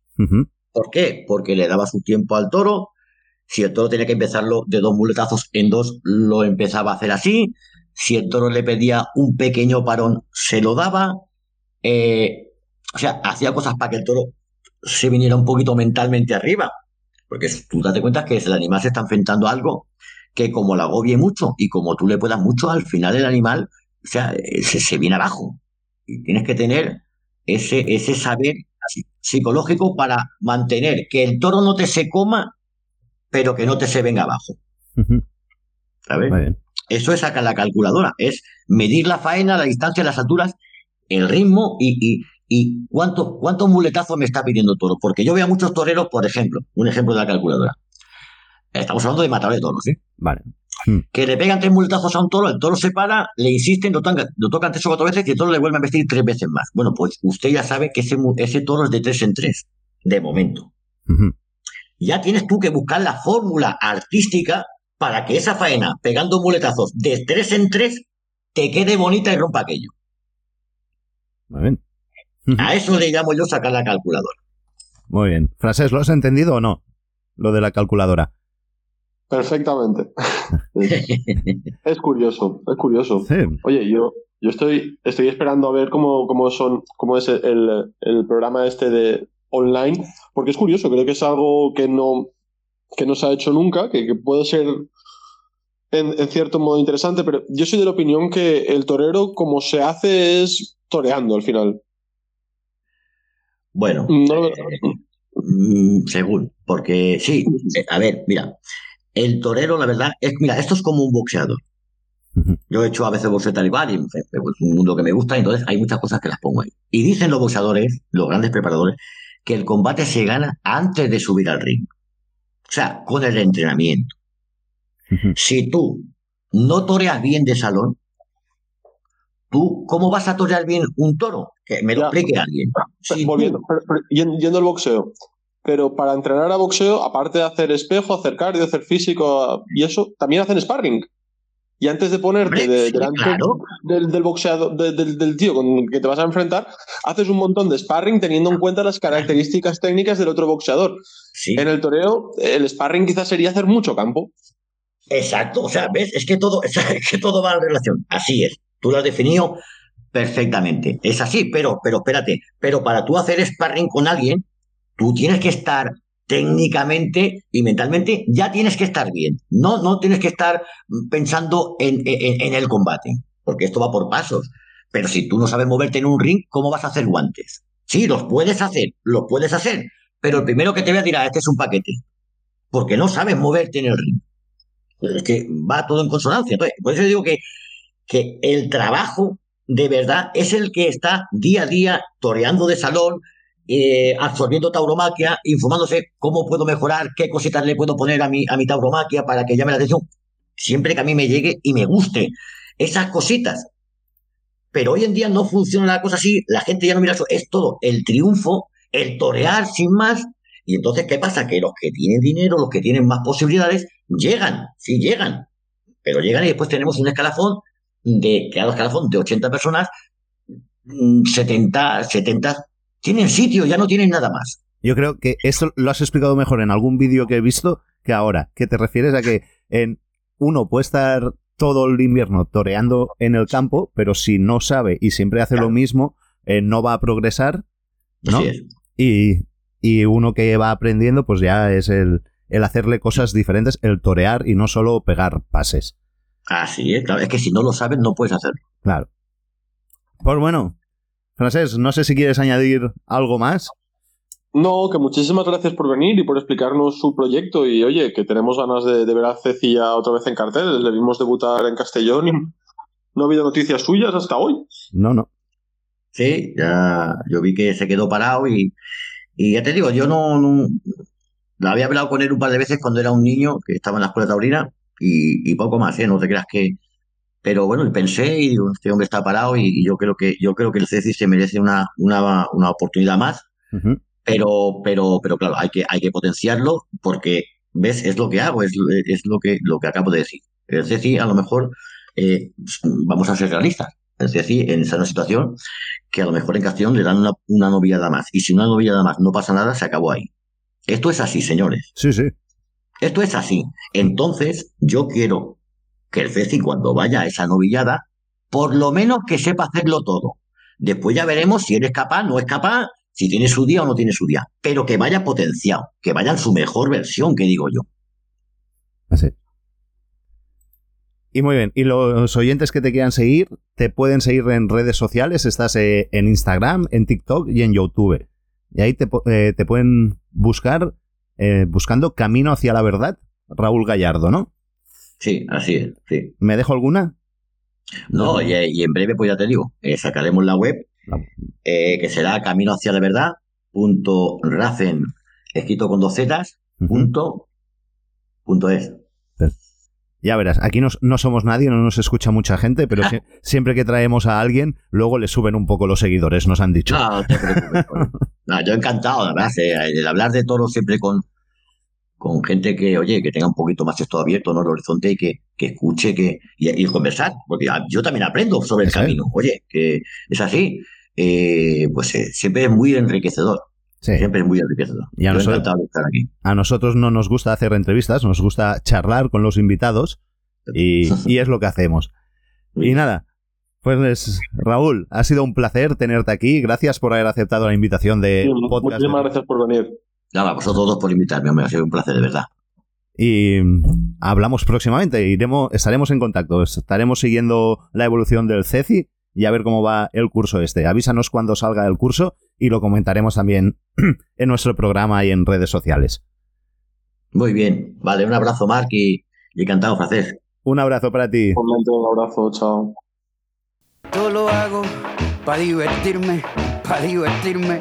¿Por qué? Porque le daba su tiempo al toro. Si el toro tenía que empezarlo de dos muletazos en dos, lo empezaba a hacer así. Si el toro le pedía un pequeño parón, se lo daba. Eh, o sea, hacía cosas para que el toro se viniera un poquito mentalmente arriba. Porque tú date cuenta que el animal se está enfrentando a algo que como lo agobie mucho y como tú le puedas mucho, al final el animal, o sea, eh, se, se viene abajo. Y tienes que tener ese, ese saber psicológico para mantener que el toro no te se coma, pero que no te se venga abajo. Muy bien. Eso es sacar la calculadora, es medir la faena, la distancia, las alturas, el ritmo y, y, y cuánto, cuántos muletazos me está pidiendo el toro. Porque yo veo a muchos toreros, por ejemplo, un ejemplo de la calculadora. Estamos hablando de matar de toros, ¿sí? Vale. Que le pegan tres muletazos a un toro, el toro se para, le insisten, lo tocan, lo tocan tres o cuatro veces y el toro le vuelve a vestir tres veces más. Bueno, pues usted ya sabe que ese, toro es de tres en tres, de momento. Ya tienes tú que buscar la fórmula artística para que esa faena, pegando muletazos de tres en tres, te quede bonita y rompa aquello. Muy bien. A eso le llamo yo sacar la calculadora. Muy bien. Frases, ¿lo has entendido o no? Lo de la calculadora. Perfectamente. es curioso, es curioso. Sí. Oye, yo, yo estoy, estoy esperando a ver cómo, cómo son, cómo es el, el programa este de online, porque es curioso, creo que es algo que no, que no se ha hecho nunca, que, que puede ser en, en cierto modo interesante, pero yo soy de la opinión que el torero, como se hace, es toreando al final. Bueno, No lo- mm, según, porque sí, eh, a ver, mira, el torero, la verdad, es, mira, esto es como un boxeador. Yo he hecho a veces boxeo tal y cual, y en fin, es un mundo que me gusta, entonces hay muchas cosas que las pongo ahí. Y dicen los boxeadores, los grandes preparadores, que el combate se gana antes de subir al ring. O sea, con el entrenamiento. Si tú no toreas bien de salón, ¿tú cómo vas a torear bien un toro? Que me lo explique alguien. Tú- volviendo, pero- pero yen- yendo al boxeo. Pero para entrenar a boxeo, aparte de hacer espejo, hacer cardio, hacer físico y eso, también hacen sparring. Y antes de ponerte de- sí, delante claro. del, del boxeador, de- del, del tío con el que te vas a enfrentar, haces un montón de sparring teniendo en cuenta las características técnicas del otro boxeador. Sí. En el toreo, el sparring quizás sería hacer mucho campo. Exacto, o sea, ves, es que todo, es que todo va en relación. Así es. Tú lo has definido perfectamente. Es así, pero, pero espérate, pero para tú hacer sparring con alguien, tú tienes que estar técnicamente y mentalmente, ya tienes que estar bien. No, no tienes que estar pensando en, en, el combate, porque esto va por pasos. Pero si tú no sabes moverte en un ring, ¿cómo vas a hacer guantes? Sí, los puedes hacer, los puedes hacer, pero el primero que te vea dirá, este es un paquete, porque no sabes moverte en el ring. Es que va todo en consonancia. Entonces, por eso digo que, que el trabajo de verdad es el que está día a día toreando de salón, eh, absorbiendo tauromaquia, informándose cómo puedo mejorar, qué cositas le puedo poner a mi, a mi tauromaquia para que llame la atención, siempre que a mí me llegue y me guste. Esas cositas. Pero hoy en día no funciona la cosa así, la gente ya no mira eso, es todo el triunfo, el torear sin más. Y entonces, ¿qué pasa? Que los que tienen dinero, los que tienen más posibilidades, llegan, sí llegan, pero llegan y después tenemos un escalafón de, cada escalafón de 80 personas, mm, 70, 70 tienen sitio, ya no tienen nada más. Yo creo que esto lo has explicado mejor en algún vídeo que he visto que ahora, que te refieres a que en uno puede estar todo el invierno toreando en el campo, pero si no sabe y siempre hace Claro. lo mismo, eh, no va a progresar, ¿no? Así es. Y, y uno que va aprendiendo, pues ya es el, el hacerle cosas diferentes, el torear y no solo pegar pases. Así es, claro. Es que si no lo sabes, no puedes hacerlo. Claro. Pues bueno, Francés, no sé si quieres añadir algo más. No, que muchísimas gracias por venir y por explicarnos su proyecto. Y oye, que tenemos ganas de, de ver a Ceci ya otra vez en carteles. Le vimos debutar en Castellón y no ha habido noticias suyas hasta hoy. No, no. Sí, ya yo vi que se quedó parado y, y ya te digo, yo no, no había hablado con él un par de veces cuando era un niño que estaba en la escuela taurina y, y poco más, ¿eh? No te creas que. Pero bueno, pensé y digo, este hombre está parado y, y yo creo que yo creo que el Ceci se merece una, una, una oportunidad más. Pero, pero, pero claro, hay que, hay que potenciarlo porque, ¿ves? Es lo que hago, es, es lo, que, lo que acabo de decir. Es decir, a lo mejor eh, vamos a ser realistas. Es decir, en esa situación que a lo mejor en Castellón le dan una, una novillada más. Y si una novillada más no pasa nada, se acabó ahí. Esto es así, señores. Sí, sí. Esto es así. Entonces, yo quiero que el Ceci, cuando vaya a esa novillada, por lo menos que sepa hacerlo todo. Después ya veremos si eres capaz, no es capaz, si tiene su día o no tiene su día. Pero que vaya potenciado, que vaya en su mejor versión, que digo yo. Así. Y muy bien, y los oyentes que te quieran seguir, te pueden seguir en redes sociales, estás eh, en Instagram, en TikTok y en YouTube. Y ahí te, eh, te pueden buscar eh, buscando Camino hacia la Verdad, Raúl Gallardo, ¿no? Sí, así es, sí. ¿Me dejo alguna? No, y, y en breve, pues ya te digo, eh, sacaremos la web, eh, que será camino hacia la verdad, punto Racen, escrito con dos zetas, Ujú. punto, punto es. Ya verás, aquí no, no somos nadie, no nos escucha mucha gente, pero sie- siempre que traemos a alguien, luego le suben un poco los seguidores, nos han dicho. No, no te preocupes. por- No, yo encantado, la verdad, el hablar de toros siempre con, con gente que, oye, que tenga un poquito más esto abierto, ¿no? El horizonte y que, que escuche que, y, y conversar, porque yo también aprendo sobre el camino. Oye, que es así. Eh, pues eh, siempre es muy enriquecedor. Sí. Siempre es muy enriquecedor. Y a nosotros- encantado de estar aquí. A nosotros no nos gusta hacer entrevistas, nos gusta charlar con los invitados y, y es lo que hacemos. Y nada, pues Raúl, ha sido un placer tenerte aquí. Gracias por haber aceptado la invitación de Sí, podcast. muchísimas gracias por venir. Nada, a vosotros dos por invitarme, hombre, ha sido un placer, de verdad. Y mm, hablamos próximamente, iremos, estaremos en contacto, estaremos siguiendo la evolución del CECI y a ver cómo va el curso este. Avísanos cuando salga el curso y lo comentaremos también en nuestro programa y en redes sociales. Muy bien. Vale, un abrazo, Marc, y, y encantado, francés. Un abrazo para ti. Un abrazo, chao. Todo lo hago para divertirme, para divertirme,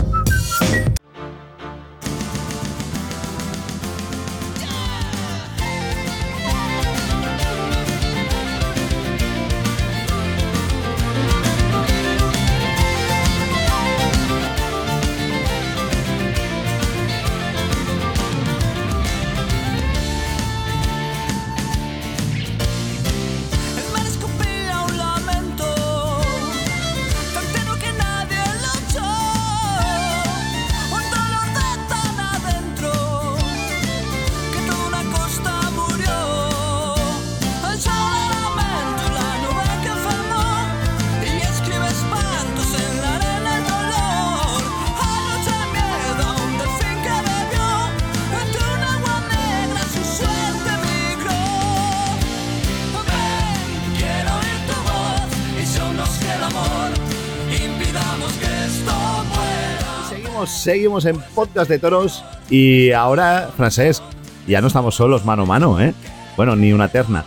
Seguimos, en Podcast de Toros y ahora, Francés, ya no estamos solos mano a mano, ¿eh? Bueno, ni una terna.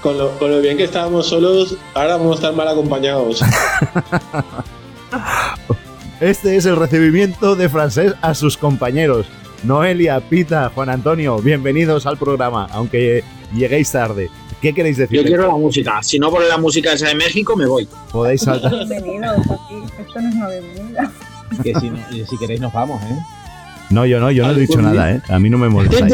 Con lo, con lo bien que estábamos solos, ahora vamos a estar mal acompañados. Este es el recibimiento de Francés a sus compañeros. Noelia, Pita, Juan Antonio, bienvenidos al programa, aunque lleguéis tarde. ¿Qué queréis decir? Yo quiero la música. Si no pone la música esa de México, me voy. Podéis saltar. Bienvenidos aquí. Esto no es una bienvenida. Que si, no- y si queréis nos vamos, ¿eh? No, yo no, yo no he dicho nada, ¿eh? A mí no me molesta.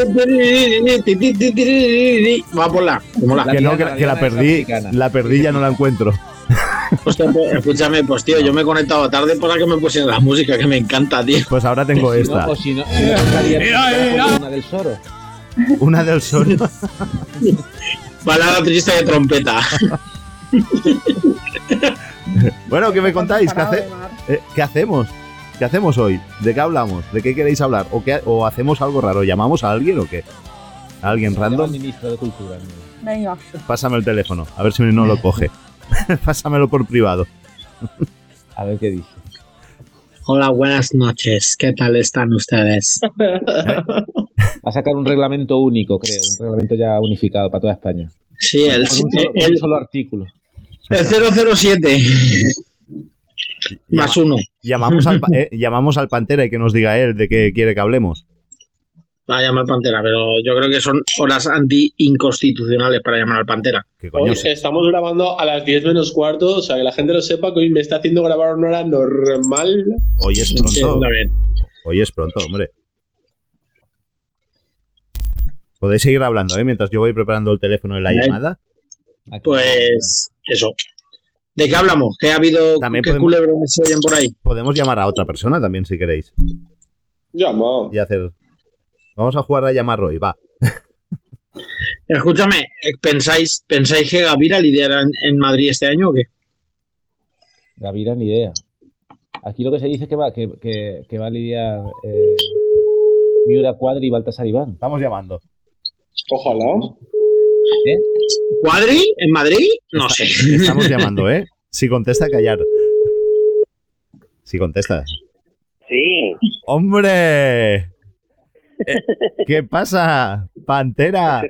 Va por la. Que no, que, que la perdí, la perdí ya no la encuentro. Pues, escúchame, pues tío, yo me he conectado tarde para que me pusieran la música, que me encanta, tío. Pues ahora tengo Si no- esta. o si no, si no tocaría una del Soro. Una del sol. Balada triste de trompeta. Bueno, ¿qué me contáis? ¿Qué, hace- eh, ¿qué hacemos? ¿Qué hacemos hoy? ¿De qué hablamos? ¿De qué queréis hablar? ¿O, qué, ¿O hacemos algo raro? ¿Llamamos a alguien o qué? a alguien Llama al random. ministro de Cultura. Venga. Pásame el teléfono, a ver si no lo coge. Pásamelo por privado. A ver qué dice. Hola, buenas noches. ¿Qué tal están ustedes? Va a sacar un reglamento único, creo. Un reglamento ya unificado para toda España. Sí, el, un solo, el, un solo artículo. el 007. Más uno. Llamamos al, eh, llamamos al Pantera y que nos diga él de qué quiere que hablemos. Va a llamar Pantera, pero yo creo que son horas anti-inconstitucionales para llamar al Pantera. ¿Qué Hoy estamos grabando a las 10 menos cuarto, o sea que la gente lo sepa que hoy me está haciendo grabar una hora normal. Hoy es pronto. Hoy es pronto, hombre. Podéis seguir hablando, ¿eh? Mientras yo voy preparando el teléfono de la llamada. Pues eso. ¿De qué hablamos? ¿Qué ha habido? También ¿Qué podemos- culebrones se oyen por ahí? Podemos llamar a otra persona también si queréis. Llama. Y hacer. Vamos a jugar a llamar hoy, va. Escúchame, eh, ¿pensáis, ¿pensáis que Gavira lidera en, en Madrid este año o qué? Gavira, ni idea. Aquí lo que se dice es que va, que, que, que va a lidiar eh, Miura Cuadri y Baltasar Iván. Estamos llamando. Ojalá. ¿Eh? ¿Cuadri? ¿En Madrid? No sé. Estamos llamando, ¿eh? Si contesta, callar. Si contesta. Sí, ¡Hombre! Eh, ¿Qué pasa, Pantera?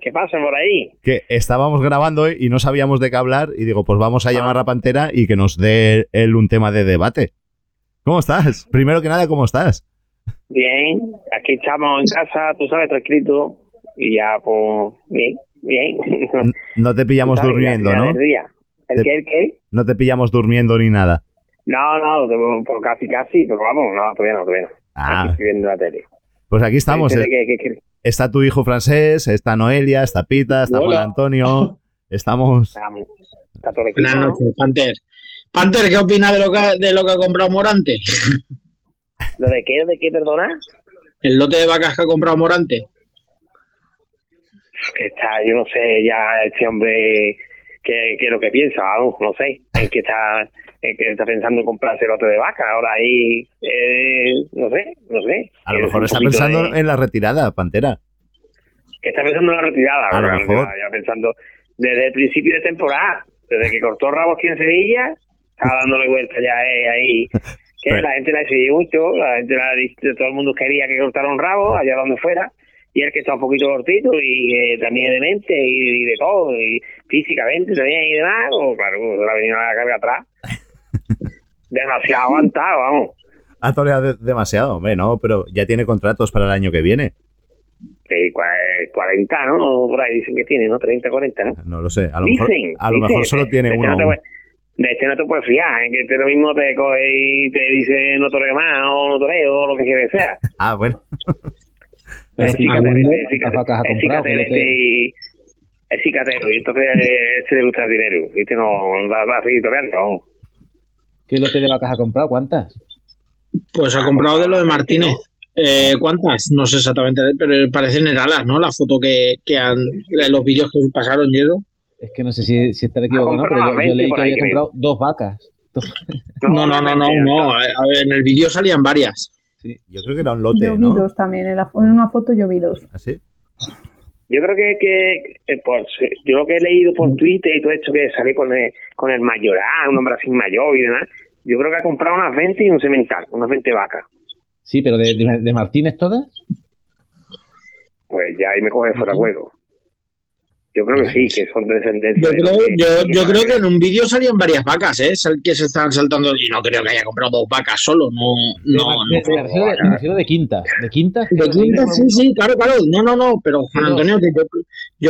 ¿qué pasa por ahí? Que estábamos grabando y no sabíamos de qué hablar y digo, pues vamos a llamar a Pantera y que nos dé él un tema de debate. ¿Cómo estás? Primero que nada, ¿cómo estás? Bien, aquí estamos en casa, tú sabes, escrito y ya, pues, bien, bien. No te pillamos sabes, durmiendo, ¿no? ¿El Te- qué, el qué? No te pillamos durmiendo ni nada. No, no, de- pues casi, casi, pero vamos, no, todavía no, todavía no. Ah, Aquí estoy viendo la tele. pues aquí estamos. ¿Qué, eh. qué, qué, qué? Está tu hijo francés, está Noelia, está Pita, está Juan. Antonio. Estamos. Vamos, Está todo el equipo, Buenas ¿no? noches, Panther. Panther, ¿qué opina de lo que, ha- de lo que ha comprado Morante? ¿Lo de qué, de qué, perdona? El lote de vacas que ha comprado Morante. Que está, yo no sé ya este hombre qué, qué es lo que piensa, vamos, no sé, en qué está, en qué está pensando en comprarse el otro de vaca, ahora ahí, eh, no sé, no sé. A lo mejor está pensando de- en la retirada, Pantera. que está pensando en la retirada, A lo mejor. Ya pensando desde el principio de temporada, desde que cortó Ramos aquí en Sevilla, estaba dándole vuelta ya eh, ahí. Que la gente la decidió mucho, la gente la, todo el mundo quería que cortara un rabo allá donde fuera, y él que está un poquito cortito y eh, también de mente y, y de todo, y físicamente también y demás, pues claro, se le ha venido la carga atrás. Demasiado aguantado, vamos. Ha toreado de- demasiado, hombre, no, pero ya tiene contratos para el año que viene. Sí, cua- 40, ¿no? Por ahí dicen que tiene, ¿no? 30, 40, ¿no? No lo sé. A lo mejor, Dicen, a lo dicen. mejor solo tiene De este uno. no de este no te puedes fiar, en que este lo mismo te coge y te dice no toreo más o no toreo o lo que quiera que sea. Ah, bueno. Es Pero, cicatero, ¿cuántas es cicatero, y- es cicatero, y entonces eh, se le gusta el dinero, ¿viste? No va, va a seguir toreando. ¿Qué lote de vacas ha comprado? ¿Cuántas? Pues ha comprado de lo de Martínez. Eh, ¿Cuántas? No sé exactamente, pero parecen heralas, ¿no? La foto que, que han, los vídeos que pasaron y eso. Es que no sé si, si estaré equivocado no, pero yo, yo 20 leí que había comprado dos vacas. No, no, no, no, no. A ver, en el vídeo salían varias. Sí, yo creo que era un lote, Yo vi ¿no? dos también. En, la en una foto yo vi dos. ¿Así? Yo creo que, que por, yo lo que he leído por Twitter y todo esto que sale con el, con el mayoral, un hombre así mayor y demás, yo creo que ha comprado unas 20 y un cemental, unas 20 vacas. Sí, pero de, de- de Martínez todas. Pues ya ahí me coge fuera de juego. Yo creo que sí, que son de descendencia. Yo creo, yo, creo que en un vídeo salían varias vacas, ¿eh? Sal- Que se estaban saltando. Y no creo que haya comprado dos vacas solo. No, no, no. de- me, refiero de, me refiero de quintas. De quintas. De sí, sí, claro, claro. No, no, no. Pero Juan Antonio, que yo,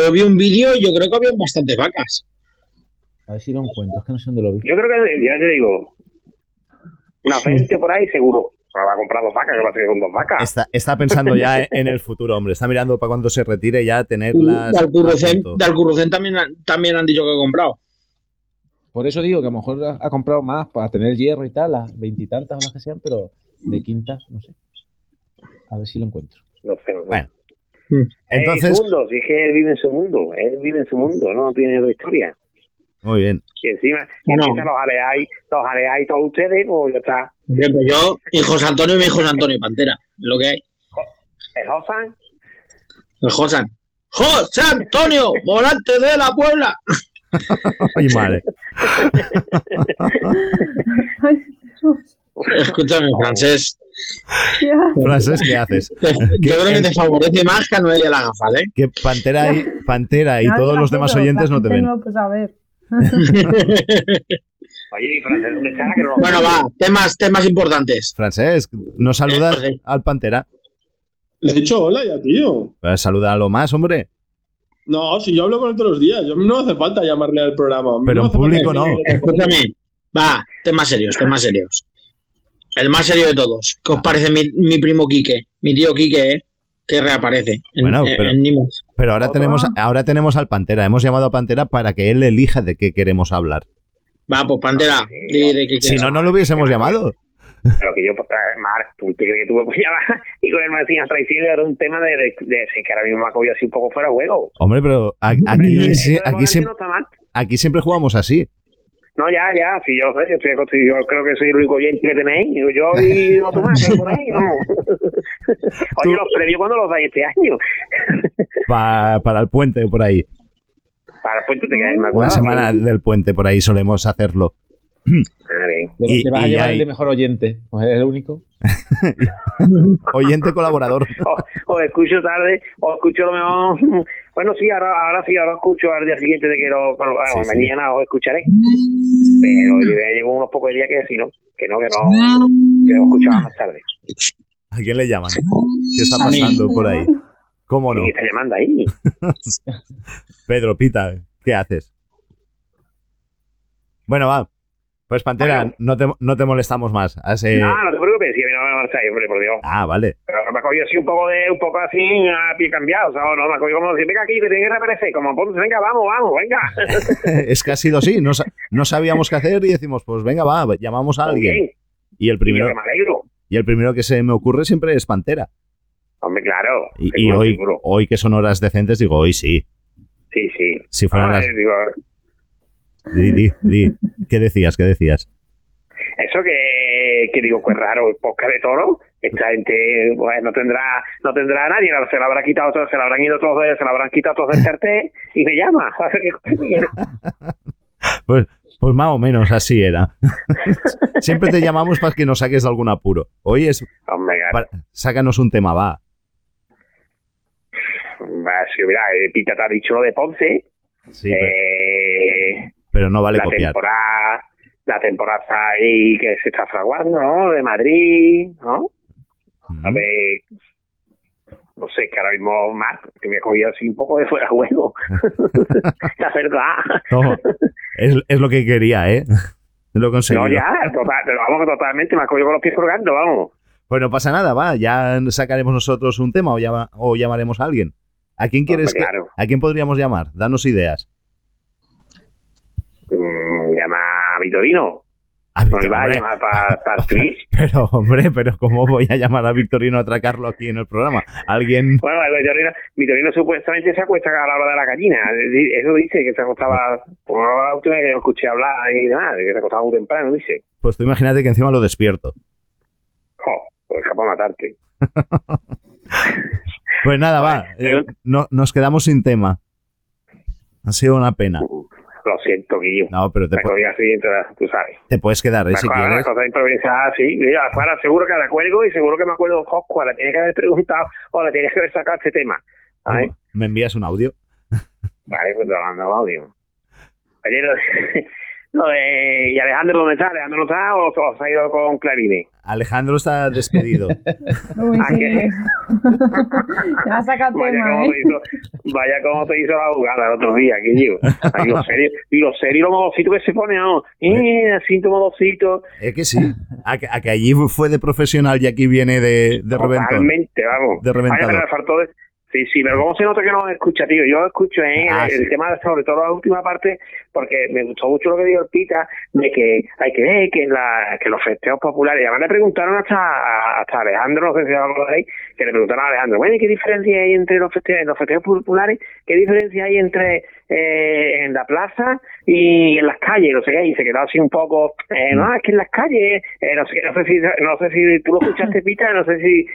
yo vi un vídeo y yo creo que habían bastantes vacas. A ver si lo encuentro, es que no sé dónde lo vi. Yo creo que, ya te digo, unas 20 por ahí seguro. Ahora va a comprar dos vacas, que va a tener con dos vacas. Está, está pensando ya en- el futuro, hombre. Está mirando para cuando se retire ya Y tenerlas. de Alcurrucén, de también, han- también han dicho que ha comprado. Por eso digo que a lo mejor ha, ha comprado más para tener hierro y tal, las veintitantas o las que sean, pero de quintas, no sé. A ver si lo encuentro. No sé, no sé. Bueno. Mm. Entonces, Es su mundo, si es que él vive en su mundo, él vive en su mundo, no tiene otra historia. muy bien. Y encima, Bueno. empiezan los aleáis, los aleáis todos ustedes, pues ya está. Bien, pues yo, y José Antonio y mi José Antonio Pantera, es lo que hay. El Josan, El José. José Antonio, volante de la Puebla. Ay, madre. Escúchame, francés. Francés, ¿qué haces? Yo creo que te favorece más que a Noelia la gafa, ¿eh? Que Pantera y, Pantera y todos los demás oyentes no te ven. No, pues a ver. Oye, y francés, ¿dónde está? Que no lo- Bueno, va, temas, temas importantes. Francés, ¿nos saludas al Pantera? Le he dicho hola ya, tío. Pues salúdalo más, hombre. No, si yo hablo con él todos los días. Yo no hace falta llamarle al programa. Pero en hace falta público no. Escúchame. Va, temas serios, temas serios. El más serio de todos. ¿Qué os parece mi, mi primo Quique? Mi tío Quique, ¿eh? Que reaparece en, Bueno, en- pero- en Nimes. Pero ahora tenemos, ahora tenemos al Pantera. Hemos llamado a Pantera para que él elija de qué queremos hablar. Va, pues Pantera. de qué Si no, no lo hubiésemos llamado. Pero que yo, pues, Marc, tú te crees que tuve que llamar y con el Martín traición era un tema de, de, de, sí, que ahora mismo me ha cogido así un poco fuera de juego. Hombre, pero aquí, sí- aquí, volante siempre, no está mal. aquí siempre jugamos así. No, ya, ya, si yo sé, yo, estoy acostumbrado, yo creo que soy el único oyente que tenéis. Yo y no Tomás, que por ahí, no. Oye, los premios, ¿cuándo los dais este año? Pa- para el puente por ahí. Para el puente te quedáis, me Una semana del puente por ahí solemos hacerlo. Ah, bien. Y- vas a llevar hay- el de mejor oyente. Pues es el único. Oyente colaborador. O, o escucho tarde, o escucho lo mejor. Bueno, sí, ahora, ahora sí, ahora escucho al día siguiente de que lo. Bueno, Sí, sí. mañana os escucharé. Pero llevo unos pocos días que sí, ¿no? Que no, que no. Que lo escuchaba más tarde. ¿A quién le llaman? ¿Qué está pasando por ahí? ¿Cómo no? ¿Quién está llamando ahí? Pedro, Pita, ¿qué haces? Bueno, va. Pues Pantera, no te, no te molestamos más. Has, eh, No, no te preocupes, si a mí no me hombre, por Dios. Ah, vale. Pero me ha cogido así un poco de, un poco así a pie cambiado, ¿sabes? No, me ha cogido como decir, venga aquí, que tiene que reaparecer, como ponte, venga, vamos, vamos, venga. es que ha sido así. No, no sabíamos qué hacer y decimos, pues venga, va, llamamos a alguien. Y el Y yo primero, que me alegro. y el primero que se me ocurre siempre es Pantera. Hombre, claro. Y, y hoy, seguro. hoy que son horas decentes, digo, hoy sí. Sí, sí. Si fueran Ah, las- digo, Di, di, di. ¿Qué decías? ¿Qué decías? eso que, que digo, pues raro, el podcast de toro, esta gente pues, no tendrá no tendrá a nadie, se la habrá quitado todo, se la habrán ido todos, se la habrán quitado todos del cartel y me llama. Pues, pues más o menos así era. Siempre te llamamos para que nos saques de algún apuro. Hoy es. Hombre, claro. pa- sácanos un tema, va. Si hubiera, eh, Pita te ha dicho lo de Ponce, Sí, pero, eh, pero no vale la copiar. temporada la temporada está ahí que se está fraguando, ¿no? De Madrid, ¿no? A ver, no sé, que ahora mismo más, que me ha cogido así un poco de fuera de juego. la verdad. No, es, es lo que quería, ¿eh? Lo he conseguido. No, ya, total, pero vamos totalmente, me ha cogido con los pies colgando, vamos. Pues no pasa nada, va. Ya sacaremos nosotros un tema o, llama- o llamaremos a alguien. ¿A quién quieres Hombre, que- claro. ¿A quién podríamos llamar? Danos ideas. Mm, llama a Vitorino. A No Víctor, iba a para Twitch. Pero, hombre, pero ¿cómo voy a llamar a Victorino a atracarlo aquí en el programa? Alguien. Bueno, el Vitorino, Vitorino supuestamente se acuesta a la hora de la gallina. Eso dice que se acostaba, como la última vez que lo escuché hablar y demás, que se acostaba muy temprano, dice. Pues tú imagínate que encima lo despierto. Jo, pues capaz matarte. Pues nada, va. eh, no, nos quedamos sin tema. Ha sido una pena. Lo siento, Guillo. No, pero te, Me pu- cogí así, entonces, tú sabes. te puedes quedar, ¿eh? Si quieres. cosas improvisadas, sí. Mira, ahora seguro que la cuelgo y seguro que me acuerdo, Josco, le tiene que haber preguntado o le tienes que haber sacado este tema. ¿sabes? ¿Me envías un audio? Vale, pues te lo mando audio. Oye, de- ¿y Alejandro dónde está? ¿Alejandro no está o, o se ha ido con Clarine? Alejandro está despedido. Uy, sí. que- Ya saca Vaya tema, ¿eh? te hizo, vaya como te hizo la jugada el otro día, Guillo. Ay, lo serio, y lo serio y lo modosito que se pone, ¿no? Eh, así modosito. Es que sí. A que, a que allí fue de profesional y aquí viene de, de reventón. Totalmente, vamos. De faltó de- Sí, sí, pero ¿cómo se nota que no escucha, tío? Yo escucho ¿eh? Ah, el, sí. tema, de- sobre todo la última parte, porque me gustó mucho lo que dijo el Pita, de que hay que ver que, la, que los festejos populares, y además le preguntaron hasta, hasta Alejandro, no sé si acordáis, que le preguntaron a Alejandro, bueno, ¿y qué diferencia hay entre los festejos, los festejos populares? ¿Qué diferencia hay entre eh, en la plaza y en las calles? No sé qué, y se quedó así un poco, eh, no, es que en las calles, eh, no sé, no sé si, no sé si tú lo escuchaste, Pita, no sé si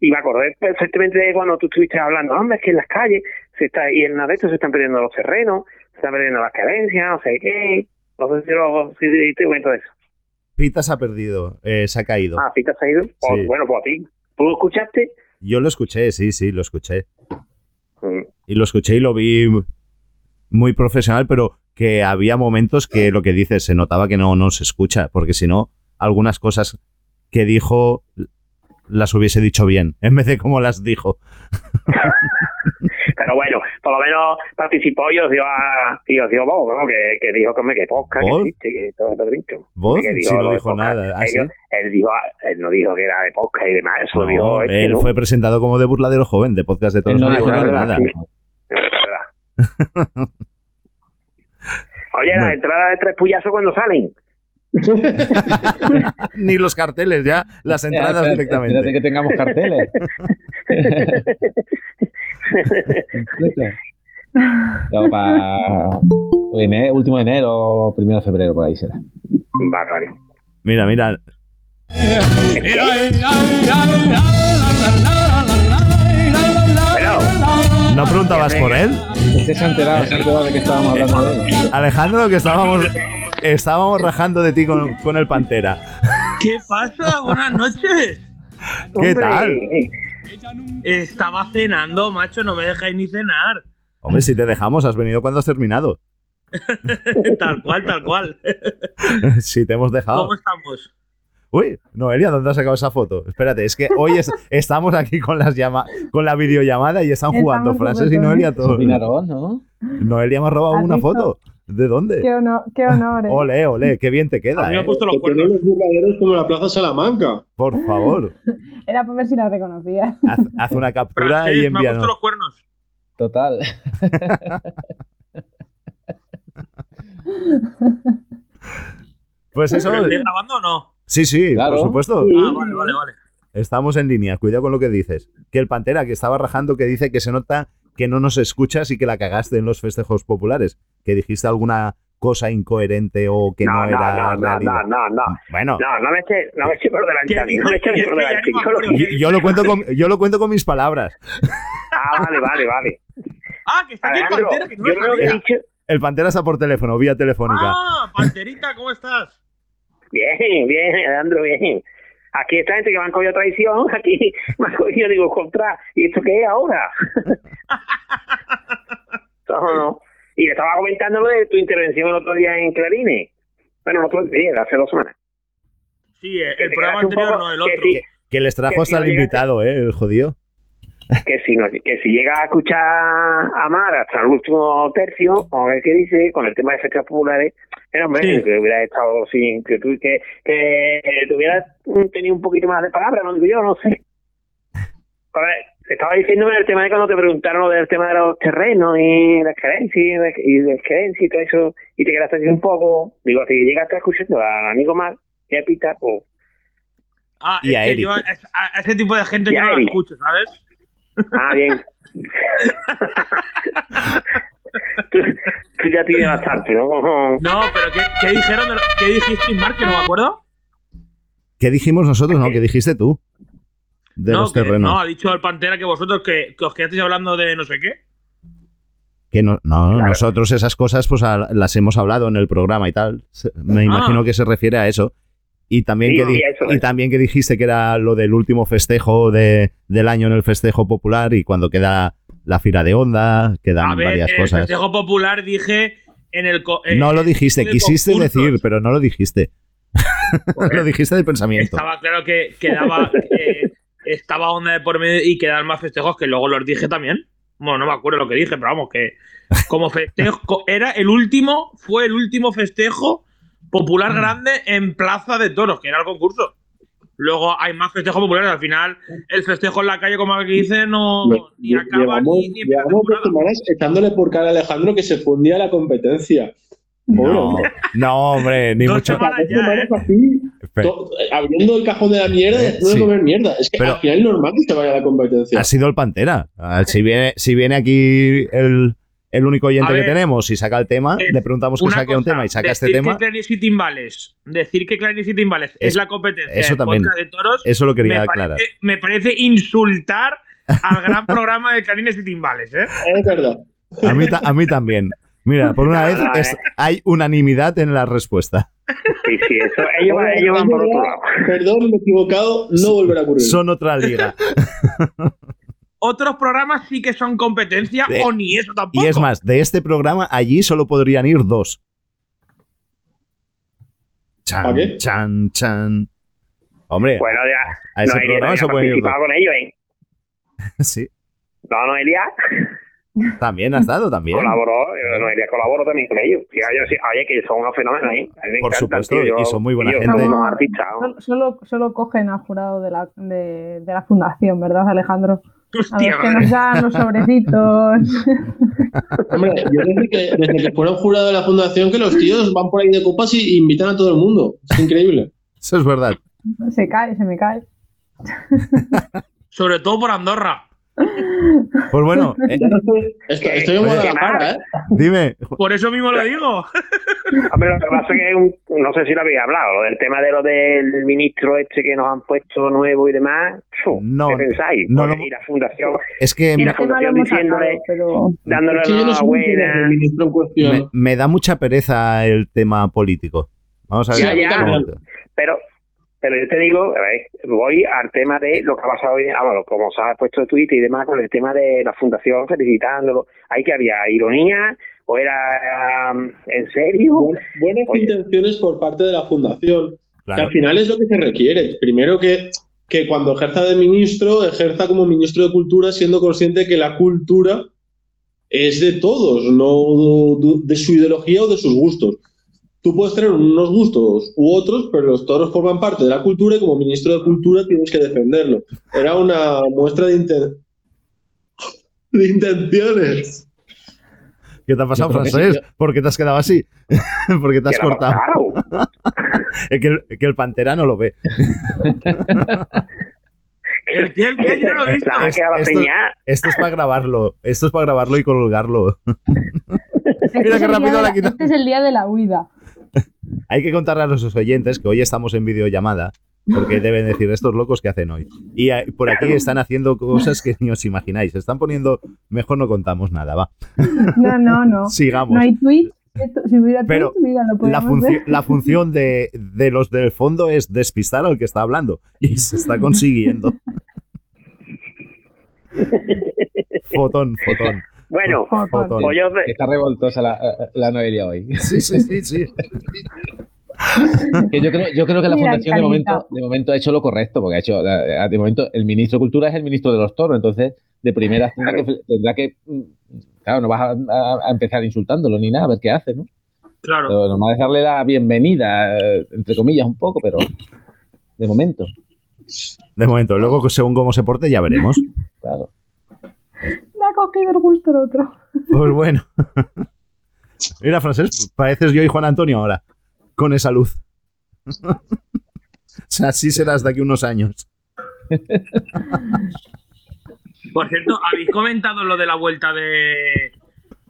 Y me acordé perfectamente de cuando tú estuviste hablando, hombre, es que en las calles se está, y en nada de esto se están perdiendo los terrenos, se están perdiendo las carencias, no sé qué. No sé si, lo, si te cuento eso. Pita se ha perdido, eh, se ha caído. Ah, ¿sí te has ido? Pues, Sí. bueno, pues a ti. ¿Tú lo escuchaste? Yo lo escuché, sí, sí, lo escuché. Mm. Y lo escuché y lo vi muy profesional, pero que había momentos que lo que dices se notaba que no, no se escucha, porque si no, algunas cosas que dijo las hubiese dicho bien, en vez de como las dijo. Pero bueno, por lo menos participó y os dio a, y os dio voz, ¿no? Que, que dijo que me que posca, que existe, que todo está dicho. ¿Voz? Que Si no dijo podcast. nada, ¿ah, sí? Él, dijo, él no dijo que era de posca y demás, eso lo No, dijo este, él ¿no? fue presentado como de burladero joven, de podcast de todos. No no dijo dijo nada. nada. Sí. Es. Oye, No. las entradas de tres puyazos cuando salen. Ni los carteles, ya, las entradas Espérate, directamente. espérate que tengamos carteles. Claro, para ene- último de enero o primero de febrero, por ahí será. Vale, vale. Mira, mira, ¿no preguntabas por él? Usted se ha enterado, se ha enterado de que estábamos hablando de él. Alejandro, que estábamos, estábamos rajando de ti con, con el Pantera. ¿Qué pasa? Buenas noches. ¿Qué tal? Estaba cenando, macho, no me dejáis ni cenar. Hombre, si te dejamos, has venido cuando has terminado. tal cual, tal cual. si te hemos dejado. ¿Cómo estamos? Uy, Noelia, ¿dónde has sacado esa foto? Espérate, es que hoy es- estamos aquí con las llama con la videollamada y están jugando Estamos frases y Noelia todo. Opinarón, ¿no? Noelia me ha robado ¿Has una visto? foto. ¿De dónde? Qué honor, qué honor. ¿eh? Ole, ole, qué bien te A queda, mí me ha eh. puesto los cuernos. los burladeros como la Plaza Salamanca. Por favor, Era por ver si la reconocía. haz, haz una captura y me ha puesto envíanos. los cuernos. Total. Pues eso. ¿Pero estoy grabando o no? Sí, sí, Claro. por supuesto. Ah, vale, vale, vale. Estamos en línea, cuidado con lo que dices. Que el Pantera que estaba rajando que dice que se nota que no nos escuchas y que la cagaste en los festejos populares. Que dijiste alguna cosa incoherente o que no, no, no, era no, no, realidad. no, no, no. Bueno, No, no me eche, no me eche por delante ¿Qué a mí, no me eche por delante. Yo lo- yo, cuento con, yo lo cuento con mis palabras. Ah, vale, vale, vale. Ah, que está aquí el pantera, que no yo lo creo que he dicho... El Pantera está por teléfono, vía telefónica. Ah, panterita, ¿cómo estás? Bien, bien, Alejandro, bien. Aquí esta gente que me han cogido traición, aquí me han cogido, digo, contra, ¿y esto qué es ahora? no, no. Y le estaba comentando lo de tu intervención el otro día en Clarines. Bueno, el otro día, hace dos semanas. Sí, Que el programa anterior, poco- no, el que otro. sí, Que les trajo Que hasta si el invitado, ¿eh? El jodido. Que si, no, que si llega a escuchar a Mar hasta el último tercio, a ver qué dice con el tema de fechas populares, pero hombre, Sí. que hubiera estado sin, que tú, que, que tuvieras mm, tenido un poquito más de palabra, no digo yo, no sé. A ver, estaba diciéndome el tema de cuando te preguntaron lo del tema de los terrenos y las creencias y de creencias y todo eso, y te quedaste así un poco, digo, si llegaste escuchando al amigo Mar, y a Pita, pues, Ah, Y es a que Eric. yo a, a- a ese tipo de gente Y yo no Eric. escucho, ¿sabes? Ah, bien. tú, tú ya tienes bastante, ¿no? No, pero ¿qué, qué dijeron? de lo- ¿Qué dijiste, Mark? Que no me acuerdo. ¿Qué dijimos nosotros? No, ¿qué dijiste tú? De no, los que- terrenos. no, ha dicho el Pantera que vosotros que, que os quedasteis hablando de no sé qué. Que no, no, nosotros esas cosas pues a- las hemos hablado en el programa y tal. Me imagino que se refiere a eso. Y también, Sí, que sí, y también que dijiste que era lo del último festejo de, del año en el festejo popular y cuando queda la fira de onda, quedan A ver, varias en el cosas. festejo popular dije en el. eh, No lo dijiste, el quisiste concurso. decir, pero no lo dijiste. lo dijiste de pensamiento. Estaba claro que quedaba. que estaba onda de por medio y quedan más festejos que luego los dije también. Bueno, no me acuerdo lo que dije, pero vamos, que como festejo. Era el último, fue el último festejo popular grande en Plaza de Toros, que era el concurso. Luego hay más festejos populares. Al final, el festejo en la calle, como aquí dice, no ni acaba Llevamos, ni, ni llevamos dos semanas echándole por cara a Alejandro que se fundía la competencia. No, hombre. no, hombre, ni Dos mucho. ¿eh? abriendo el cajón de la mierda Eh, sí. de comer mierda. Es que Pero- al final es normal que se vaya a la competencia. ha sido el Pantera. Si viene, si viene aquí el, el único oyente A que ver, tenemos y saca el tema, es le preguntamos que saque un cosa, tema y saca este decir tema. Que Clarice y Timbales, decir que Clarice y Timbales es, Es- la competencia eso también. de toros, Eso lo quería me aclarar. parece, me parece insultar al gran programa de Clarines y Timbales, ¿eh? Es verdad. A mí, a mí también. Mira, por una vez es- hay unanimidad en la respuesta. Sí, sí, eso, ellos, van- ellos van por otro lado. Perdón, me he equivocado, no volverá a ocurrir. Son otra liga. Otros programas sí que son competencia De- o ni eso tampoco. Y es más, de este programa allí solo podrían ir dos. Chan, chan, chan. Hombre, Bueno, ya. a ese Noelia programa se ha puede ir con ellos, ¿eh? Sí, No, Noelia también ha estado, también. colaboró, eh, Noelia colaboró también con ellos. Sí, ellos sí, oye, que son unos fenómenos, ¿eh? Por supuesto, tío, y son muy buena gente. son unos artistas, ¿no? Solo, solo, solo cogen al jurado de la, de, de la fundación, ¿verdad, Alejandro? A Hostia, los que nos dan los sobrecitos. Hombre, yo desde que, desde que fueron jurado de la fundación que los tíos van por ahí de copas y invitan a todo el mundo. Es increíble. Eso es verdad. Se cae, se me cae. Sobre todo por Andorra. Pues bueno, eh, Estoy, estoy en Guadalajara, ¿eh? dime, Por eso mismo lo digo. Hombre, lo que pasa es que un- no sé si lo habéis hablado, del tema de lo del ministro este que nos han puesto nuevo y demás. Fu, No, ¿Qué pensáis? no lo- y la fundación, es que y me, la fundación diciéndole, pero dándole no bien enhorabuena. el ministro en cuestión. me- me da mucha pereza el tema político. Vamos a ver. Ya, ya. Pero, pero yo te digo, a ver, voy al tema de lo que ha pasado hoy, ah, bueno, como se ha puesto de Twitter y demás, con el tema de la fundación felicitándolo. ¿Ahí que había ironía o era um, en serio? Bu- Buenas Oye. intenciones por parte de la fundación. Que al final es lo que se requiere. Primero que, que cuando ejerza de ministro, ejerza como ministro de Cultura, siendo consciente que la cultura es de todos, no de su ideología o de sus gustos. Tú puedes tener unos gustos u otros, pero los toros forman parte de la cultura y como ministro de Cultura tienes que defenderlo. Era una muestra de, inten- de intenciones. ¿Qué te ha pasado, Francés? ¿Por qué te has quedado así? ¿Por qué te has cortado? claro. Es que, el, que el pantera no lo ve. El el que yo no lo he visto. Esto- es para grabarlo. Esto es para grabarlo y colgarlo. este, Mira es qué rápido la la- quita. este es el día de la huida. Hay que contarle a los oyentes que hoy estamos en videollamada. Porque deben decir estos locos que hacen hoy. Y por aquí están haciendo cosas que ni os imagináis. Se están poniendo. Mejor no contamos nada, va. No, no, no. Sigamos. No hay tweet. Esto- Si hubiera Pero tweet, mira, lo La, ver. la función de, de los del fondo es despistar al que está hablando. Y se está consiguiendo. Fotón, fotón. Bueno, pues yo, Está revoltosa la, la Noelia hoy. Sí, sí, sí, sí. Que yo, creo, yo creo que la Mira, fundación de momento, de momento ha hecho lo correcto, porque ha hecho, eh, de momento, el ministro de Cultura es el ministro de los toros, entonces de primera tendrá que, tendrá que mm, claro, no vas a, a- a empezar insultándolo ni nada, a ver qué hace, ¿no? Claro. Pero nomás es darle la bienvenida, eh, entre comillas, un poco, pero de momento, De momento, luego según cómo se porte ya veremos. claro. Me ha cogido el gusto el otro. Pues bueno. Mira, Francés, pareces yo y Juan Antonio ahora. Con esa luz. o sea, así serás de aquí unos años. Por cierto, ¿habéis comentado lo de la vuelta de.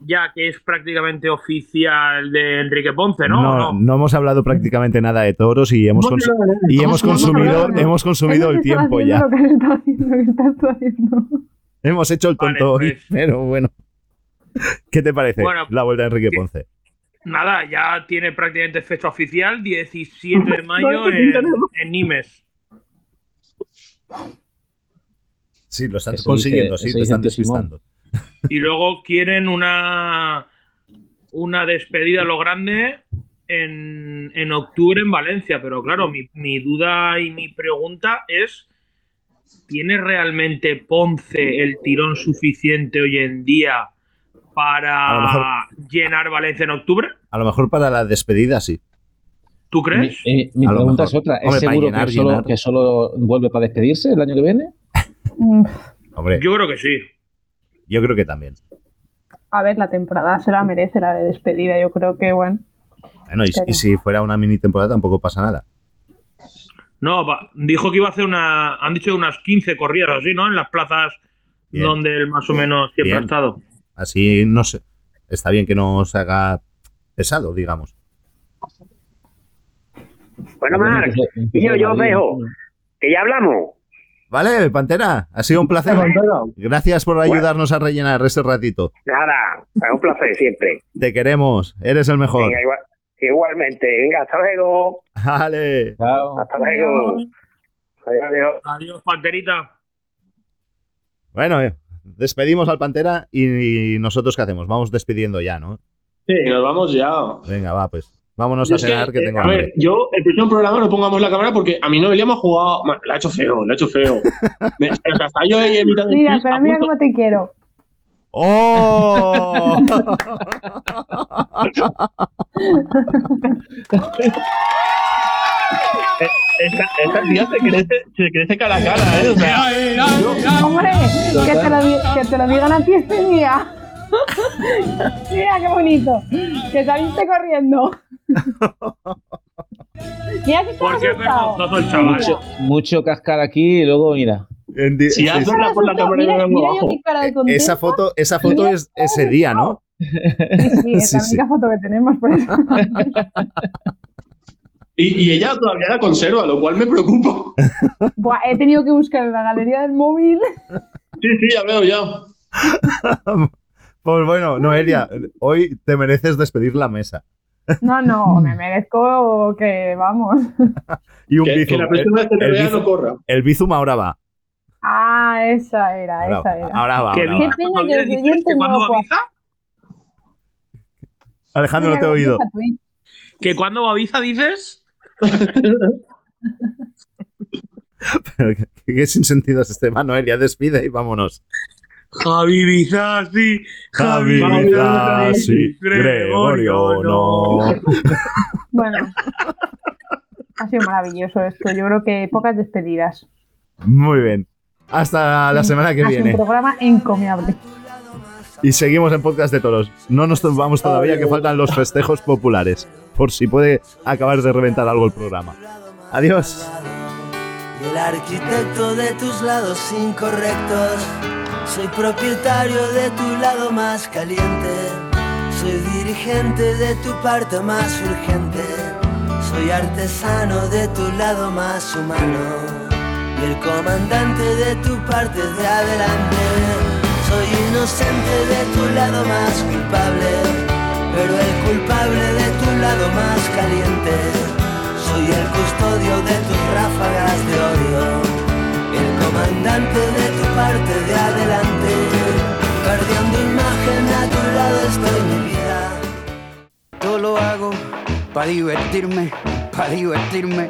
Ya que es prácticamente oficial de Enrique Ponce, ¿no? No, ¿O no? no hemos hablado prácticamente nada de toros y hemos, cons- y hemos consumido, hemos consumido el tiempo ya. Lo que está haciendo, lo que estás haciendo. Hemos hecho el tonto Vale, hoy, pues. pero bueno. ¿Qué te parece Bueno, la vuelta de Enrique Ponce? Nada, ya tiene prácticamente fecha oficial, 17 de mayo en, en Nimes. Sí, lo están consiguiendo, dice- sí, dice están despistando. Y luego quieren una, una despedida a lo grande en, en octubre en Valencia. Pero claro, mi, mi duda y mi pregunta es: ¿tiene realmente Ponce el tirón suficiente hoy en día para llenar Valencia en octubre? A lo mejor para la despedida, sí. ¿Tú crees? Mi, eh, mi pregunta mejor. es otra, ¿es Hombre, para seguro llenar, que, solo, que solo vuelve para despedirse el año que viene? Mm, Hombre, Yo creo que sí. yo creo que también. A ver, la temporada se la merece, la de despedida. Yo creo que, bueno. Bueno, y si fuera una mini temporada tampoco pasa nada. No, va- dijo que iba a hacer una. Han dicho unas 15 corridas así, ¿no? En las plazas Bien. donde él más o menos siempre Bien. ha estado. Así no sé. está bien que no se haga pesado, digamos. Bueno, Marc, yo, yo dejo. Que ya hablamos. Vale, Pantera, ha sido un placer. Gracias por ayudarnos a rellenar este ratito. Nada, es un placer siempre. Te queremos, eres el mejor. Venga, igual- igualmente. Venga, hasta luego. Vale. Hasta luego. Adiós, adiós. Adiós, panterita. Bueno, eh, despedimos al Pantera y, y nosotros qué hacemos? Vamos despidiendo ya, ¿no? Sí, nos vamos ya. Venga, va, pues. Vámonos Yo a es que, cenar que, eh, tengo a hambre. ver, yo el próximo programa no pongamos la cámara porque a mi Noelia me ha jugado. La ha hecho feo, la ha hecho feo. Me- o sea, hasta yo ahí en mitad del Mira, pero a mira punto- cómo te quiero. ¡Oh! Esta, esta tía se crece, se crece cara a cara, ¿eh? O sea, Hombre, que te, lo, que te lo digan a ti este día. Mira qué bonito. Que saliste corriendo. Mira que ¿Por qué vergonzoso el chaval? Mucho, mucho cascar aquí y luego, mira. Si haces la por la cámara Mira, mira yo abajo. mi cara de contenta. Esa foto, esa foto es ese día, ¿no? Sí, sí, es la sí. única foto que tenemos, por eso. Y, y ella todavía la conserva, lo cual me preocupa. Buah, he tenido que buscar en la galería del móvil. Sí, sí, ya veo, ya. Pues bueno, Noelia, hoy te mereces despedir la mesa. No, no, me merezco que vamos. Y un Que, bizum. que la próxima vez que te el, vea bizum no corra. el bizum ahora va. Ah, esa era, Ahora, esa era. ahora va. ¿Qué ahora pena ¿Cuándo que lo va puedan- Ibiza? Alejandro, no te he oído. ¿Que cuando va Ibiza dices? Pero ¿Qué, qué sin sentido es este? Va, Noelia, despide y vámonos. Javi Ibiza, sí. Javi Ibiza, sí. Gregorio, no. Bueno, ha sido maravilloso esto. Yo creo que pocas despedidas. Muy bien. Hasta la semana que ha sido viene. un programa encomiable. Y seguimos en Podcast de Toros. No nos vamos todavía, que faltan los festejos populares. Por si puede acabar de reventar algo el programa. Adiós. y el arquitecto de tus lados incorrectos. Soy propietario de tu lado más caliente. Soy dirigente de tu parte más urgente. Soy artesano de tu lado más humano. Y el comandante de tu parte de adelante. Soy inocente de tu lado más culpable. Pero el culpable de tu lado más caliente. Soy el custodio de tus ráfagas de odio, el comandante de tu parte de adelante, perdiendo imagen a tu lado estoy mi vida. Todo lo hago para divertirme, para divertirme,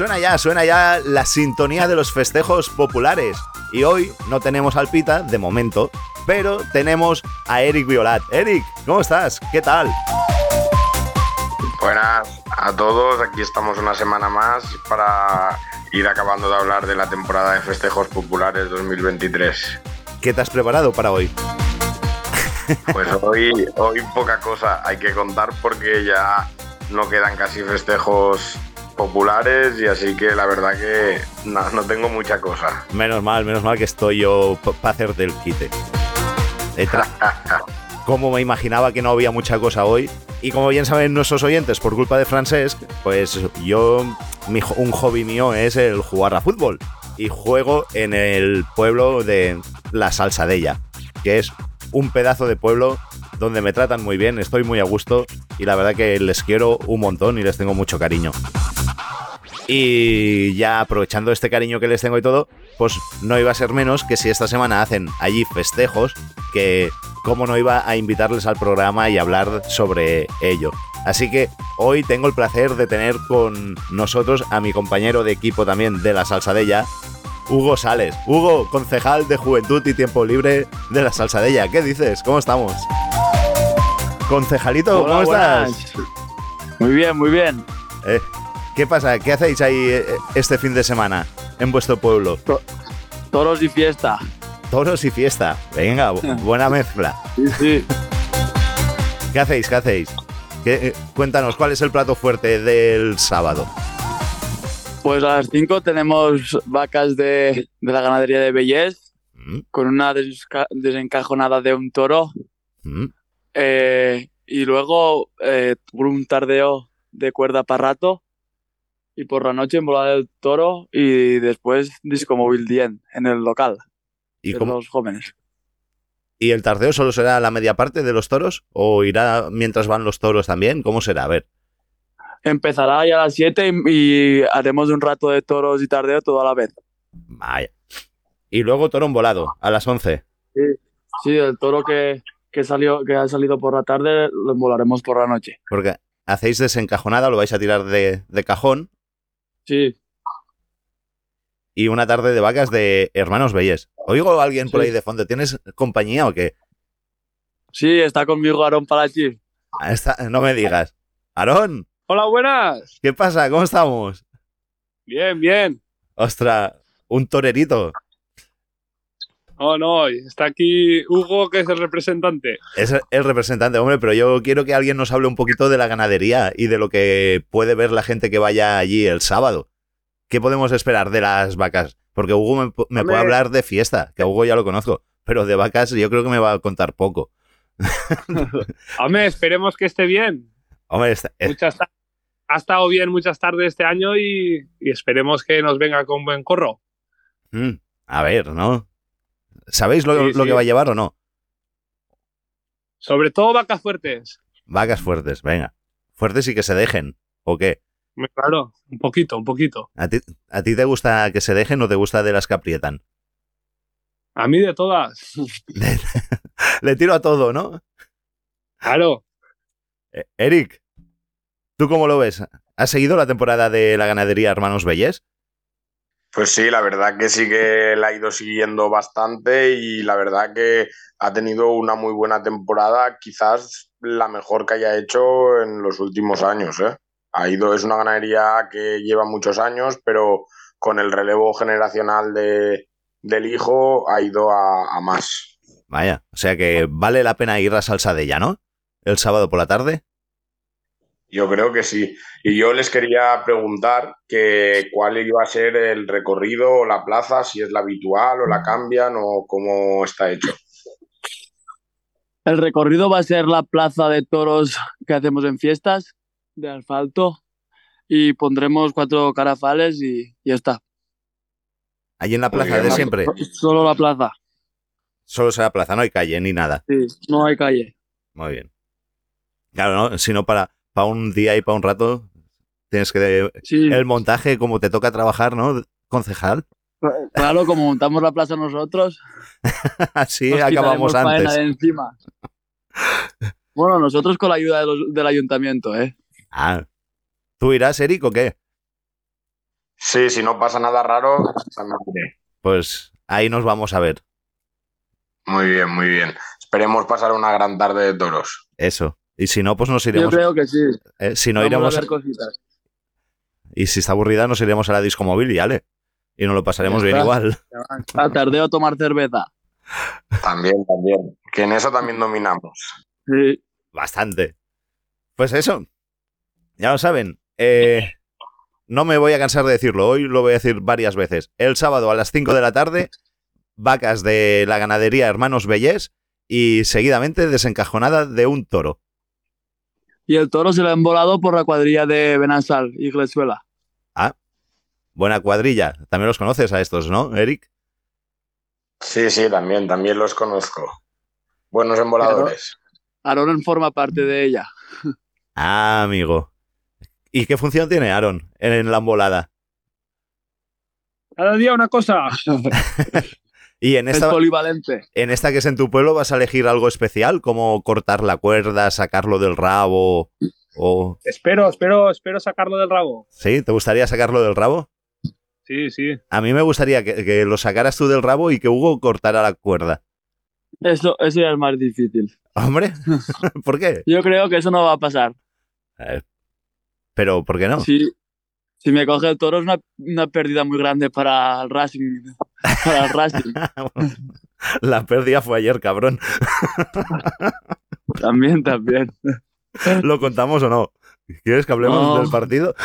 suena ya, suena ya la sintonía de los festejos populares. Y hoy no tenemos al Pita, de momento, pero tenemos a Eric Violat. Eric, ¿cómo estás? ¿Qué tal? Buenas a todos, aquí estamos una semana más para ir acabando de hablar de la temporada de festejos populares 2023. ¿Qué te has preparado para hoy? Pues hoy, hoy poca cosa hay que contar porque ya no quedan casi festejos populares y así que la verdad que no, no tengo mucha cosa. Menos mal, menos mal que estoy yo para hacerte el quite. Como me imaginaba que no había mucha cosa hoy. Y como bien saben nuestros oyentes, por culpa de Francesc, pues yo, mi un hobby mío es el jugar a fútbol. Y juego en el pueblo de La Salsadella, que es un pedazo de pueblo donde me tratan muy bien, estoy muy a gusto y la verdad que les quiero un montón y les tengo mucho cariño. Y ya aprovechando este cariño que les tengo y todo, pues no iba a ser menos que si esta semana hacen allí festejos, que cómo no iba a invitarles al programa y hablar sobre ello. Así que hoy tengo el placer de tener con nosotros a mi compañero de equipo también de la Salsadella, Hugo Sales. Hugo, concejal de Juventud y Tiempo Libre de la Salsadella. ¿Qué dices? ¿Cómo estamos? Concejalito, Hola, ¿cómo buenas. estás? Muy bien, muy bien. Eh, ¿Qué pasa? ¿Qué hacéis ahí eh, este fin de semana en vuestro pueblo? Toros y fiesta. Toros y fiesta. Venga, bu- buena mezcla. Sí, sí. ¿Qué hacéis? ¿Qué hacéis? ¿Qué- eh, cuéntanos, ¿cuál es el plato fuerte del sábado? Pues a las 5 tenemos vacas de, de la ganadería de Bellés Mm, con una desencajonada de un toro. mm. Eh, y luego eh, un tardeo de cuerda para rato. Y por la noche embolada del toro y después disco móvil 10 en el local ¿Y, de cómo- los jóvenes. ¿Y el tardeo solo será la media parte de los toros? ¿O irá mientras van los toros también? ¿Cómo será? A ver. Empezará ya a las 7 y, y haremos un rato de toros y tardeo todo a la vez. Vaya. Y luego toro volado a las 11. Sí, sí, el toro que, que salió, que ha salido por la tarde lo volaremos por la noche. Porque hacéis desencajonada, lo vais a tirar de, de cajón. Sí. Y una tarde de vacas de hermanos Belles. Oigo a alguien por ahí de fondo. ¿Tienes compañía o qué? Sí, está conmigo Aaron Palachi. Ah, no me digas. Aarón, Hola, buenas. ¿qué pasa? ¿Cómo estamos? Bien, bien. Ostras, un torerito. Oh, no, está aquí Hugo, que es el representante. Es el representante, hombre, pero yo quiero que alguien nos hable un poquito de la ganadería y de lo que puede ver la gente que vaya allí el sábado. ¿Qué podemos esperar de las vacas? Porque Hugo me, pu- me puede hablar de fiesta, que a Hugo ya lo conozco, pero de vacas yo creo que me va a contar poco. Hombre, esperemos que esté bien. Hombre, está- eh, Muchas ha estado bien muchas tardes este año y, y esperemos que nos venga con buen corro. mm, a ver, ¿no? ¿Sabéis lo, Sí, lo sí. que va a llevar o no? Sobre todo vacas fuertes. Vacas fuertes, venga. Fuertes y que se dejen, ¿o qué? Claro, un poquito, un poquito. ¿A ti, ¿A ti te gusta que se dejen o te gusta de las que aprietan? A mí de todas. Le tiro a todo, ¿no? Claro. Eh, Eric, ¿tú cómo lo ves? ¿Has seguido la temporada de la ganadería Hermanos Bellés? Pues sí, la verdad que sí que la ha ido siguiendo bastante y la verdad que ha tenido una muy buena temporada, quizás la mejor que haya hecho en los últimos años. ¿eh? Ha ido, es una ganadería que lleva muchos años, pero con el relevo generacional de, del hijo ha ido a, a más. Vaya, o sea que vale la pena ir a Salsadella, ¿no? El sábado por la tarde. Yo creo que sí. Y yo les quería preguntar que cuál iba a ser el recorrido o la plaza, si es la habitual o la cambian o cómo está hecho. El recorrido va a ser la plaza de toros que hacemos en fiestas de asfalto y pondremos cuatro carafales y ya está. Allí en la plaza de siempre. Solo la plaza. Solo será plaza, no hay calle ni nada. Sí, no hay calle. Muy bien. Claro, ¿no? Si no, para, para un día y para un rato tienes que... Sí. El montaje, como te toca trabajar, ¿no? Concejal. Claro, como montamos la plaza nosotros, Así nos acabamos antes. de encima. Bueno, nosotros con la ayuda de los- del ayuntamiento, ¿eh? Ah. ¿Tú irás, Eric, o qué? Sí, si no pasa nada raro. Pues ahí nos vamos a ver. Muy bien, muy bien. Esperemos pasar una gran tarde de toros. Eso. Y si no, pues nos Yo iremos. creo que sí. eh, si no Vamos iremos. a ver cositas. Y si está aburrida, nos iremos a la disco móvil y ale. Y nos lo pasaremos bien igual. A tardeo tomar cerveza. También, también. Que en eso también dominamos. Sí. Bastante. Pues eso. Ya lo saben. Eh, no me voy a cansar de decirlo. Hoy lo voy a decir varias veces. El sábado a las 5 de la tarde, vacas de la ganadería Hermanos Bellés y seguidamente desencajonada de un toro. Y el toro se lo han volado por la cuadrilla de Benasal y Glesuela. Ah, buena cuadrilla. También los conoces a estos, ¿no, Eric? Sí, sí, también, también los conozco. Buenos emboladores. Aaron forma parte de ella. Ah, amigo. ¿Y qué función tiene Aaron en la embolada? Cada día una cosa. Y en Es esta, polivalente. en esta que es en tu pueblo vas a elegir algo especial, como cortar la cuerda, sacarlo del rabo. O... Espero, espero, espero sacarlo del rabo. ¿Sí? ¿Te gustaría sacarlo del rabo? Sí, sí. A mí me gustaría que, que lo sacaras tú del rabo y que Hugo cortara la cuerda. Eso, eso ya es más difícil. Hombre, ¿por qué? Yo creo que eso no va a pasar. Eh, Pero, ¿por qué no? Si, si me coge el toro es una, una pérdida muy grande para el Racing. Para el Racing. La pérdida fue ayer, cabrón. también, también. ¿Lo contamos o no? ¿Quieres que hablemos No. del partido?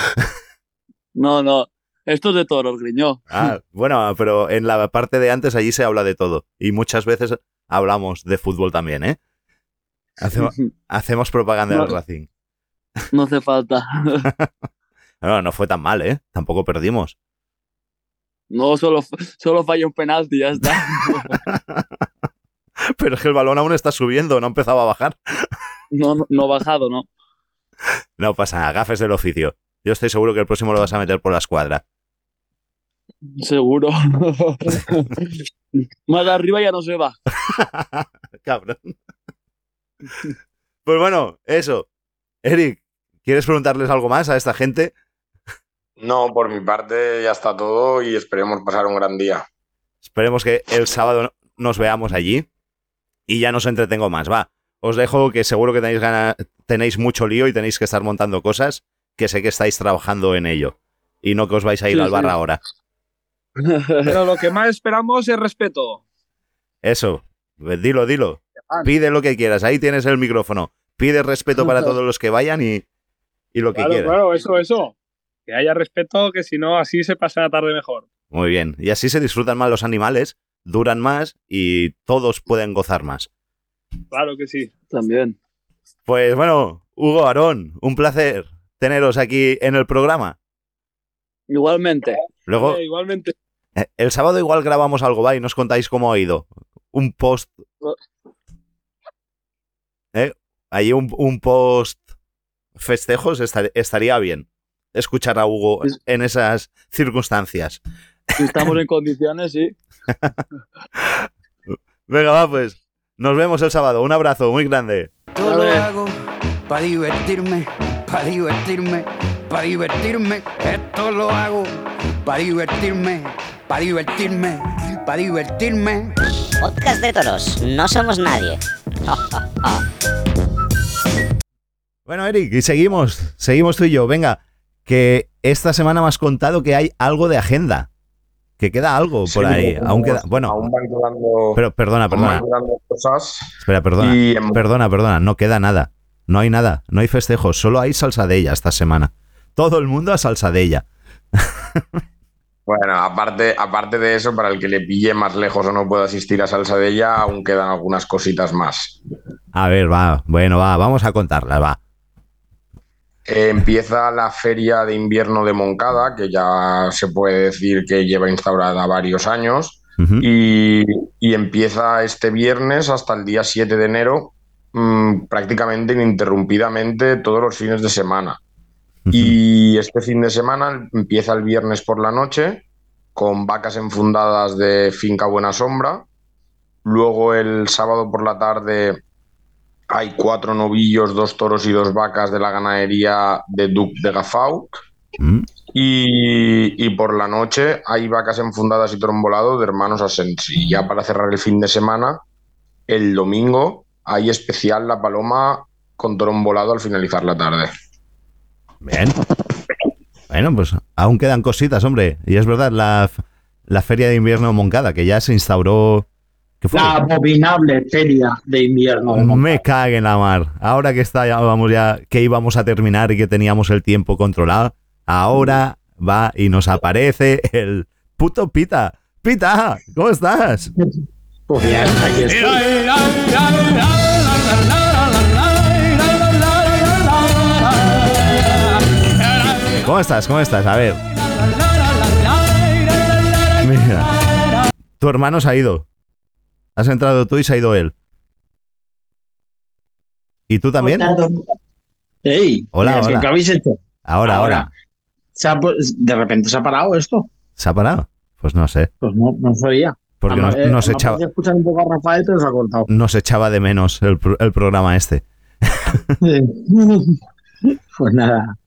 No, no. Esto es de toros, griñó. Ah, bueno, pero en la parte de antes allí se habla de todo. Y muchas veces hablamos de fútbol también, ¿eh? Hacemos, hacemos propaganda del. Racing. No hace falta. No, no fue tan mal, ¿eh? Tampoco perdimos. No, solo, solo falla un penalti, ya está. Pero es que el balón aún está subiendo, no empezaba a bajar. No, no, no bajado, ¿no? No pasa nada, gafes del oficio. Yo estoy seguro que el próximo lo vas a meter por la escuadra. Seguro. Más arriba ya no se va. Cabrón. Pues bueno, eso. Eric, ¿quieres preguntarles algo más a esta gente? No, por mi parte ya está todo y esperemos pasar un gran día. Esperemos que el sábado nos veamos allí y ya no os entretengo más. Va, os dejo que seguro que tenéis, gana- tenéis mucho lío y tenéis que estar montando cosas que sé que estáis trabajando en ello. Y no que os vais a ir Sí, al bar sí. ahora. Pero lo que más esperamos es respeto. Eso, pues dilo, dilo. Pide lo que quieras, ahí tienes el micrófono. Pide respeto para todos los que vayan y, y lo que Claro, quieras. claro, eso, eso. Que haya respeto, que si no, así se pasa la tarde mejor. Muy bien. Y así se disfrutan más los animales, duran más y todos pueden gozar más. Claro que sí. También. Pues bueno, Hugo Aarón, un placer teneros aquí en el programa. Igualmente. Luego, Eh, igualmente. eh, el sábado igual grabamos algo, va, y nos contáis cómo ha ido. Un post. ¿Eh? Ahí un, un post festejos estar- estaría bien. Escuchar a Hugo en esas circunstancias. Si estamos en condiciones, sí. Venga, va, pues. Nos vemos el sábado. Un abrazo muy grande. Todo lo hago para divertirme, para divertirme, para divertirme. Esto lo hago para divertirme, para divertirme, para divertirme. Podcast de toros. No somos nadie. Bueno, Eric, y seguimos. Seguimos tú y yo. Venga, que esta semana me has contado que hay algo de agenda. Que queda algo por Sí, ahí. Aún queda. Bueno, Aún van quedando, pero perdona, perdona. van quedando cosas. Espera, perdona. Y Perdona, perdona. No queda nada. No hay nada. No hay festejos. Solo hay salsadella esta semana. Todo el mundo a salsadella. Bueno, aparte, aparte de eso, para el que le pille más lejos o no pueda asistir a Salsa de ella, aún quedan algunas cositas más. A ver, va. Bueno, va. Vamos a contarlas, va. Eh, empieza la feria de invierno de Moncada, que ya se puede decir que lleva instaurada varios años, y empieza este viernes hasta el día 7 de enero, mm, prácticamente ininterrumpidamente todos los fines de semana. Y este fin de semana empieza el viernes por la noche con vacas enfundadas de Finca Buena Sombra. Luego el sábado por la tarde hay cuatro novillos, dos toros y dos vacas de la ganadería de Duc de Gafauc. Mm. Y, y por la noche hay vacas enfundadas y trombolado de hermanos Asensi. Y ya para cerrar el fin de semana, el domingo hay especial La Paloma con trombolado al finalizar la tarde. Bien. Bueno, pues aún quedan cositas, hombre. Y es verdad, la, la feria de invierno Moncada, que ya se instauró. La abominable feria de invierno. Me cague en la mar. Ahora que está, ya vamos ya, que íbamos a terminar y que teníamos el tiempo controlado, ahora va y nos aparece el puto Pita. Pita, ¿cómo estás? Pues ya, aquí estoy. ¿Cómo estás? ¿Cómo estás? A ver. Mira. Tu hermano se ha ido. Has entrado tú y se ha ido él. ¿Y tú también? Ey, Hola. ¿qué habéis hecho? Ahora, ahora. De repente se ha parado esto. ¿Se ha parado? Pues no sé. Pues no, no sabía. Porque Además, nos, eh, nos echaba, un poco a Rafael, pero se ha cortado. nos echaba de menos el, pro- el programa este. Pues nada.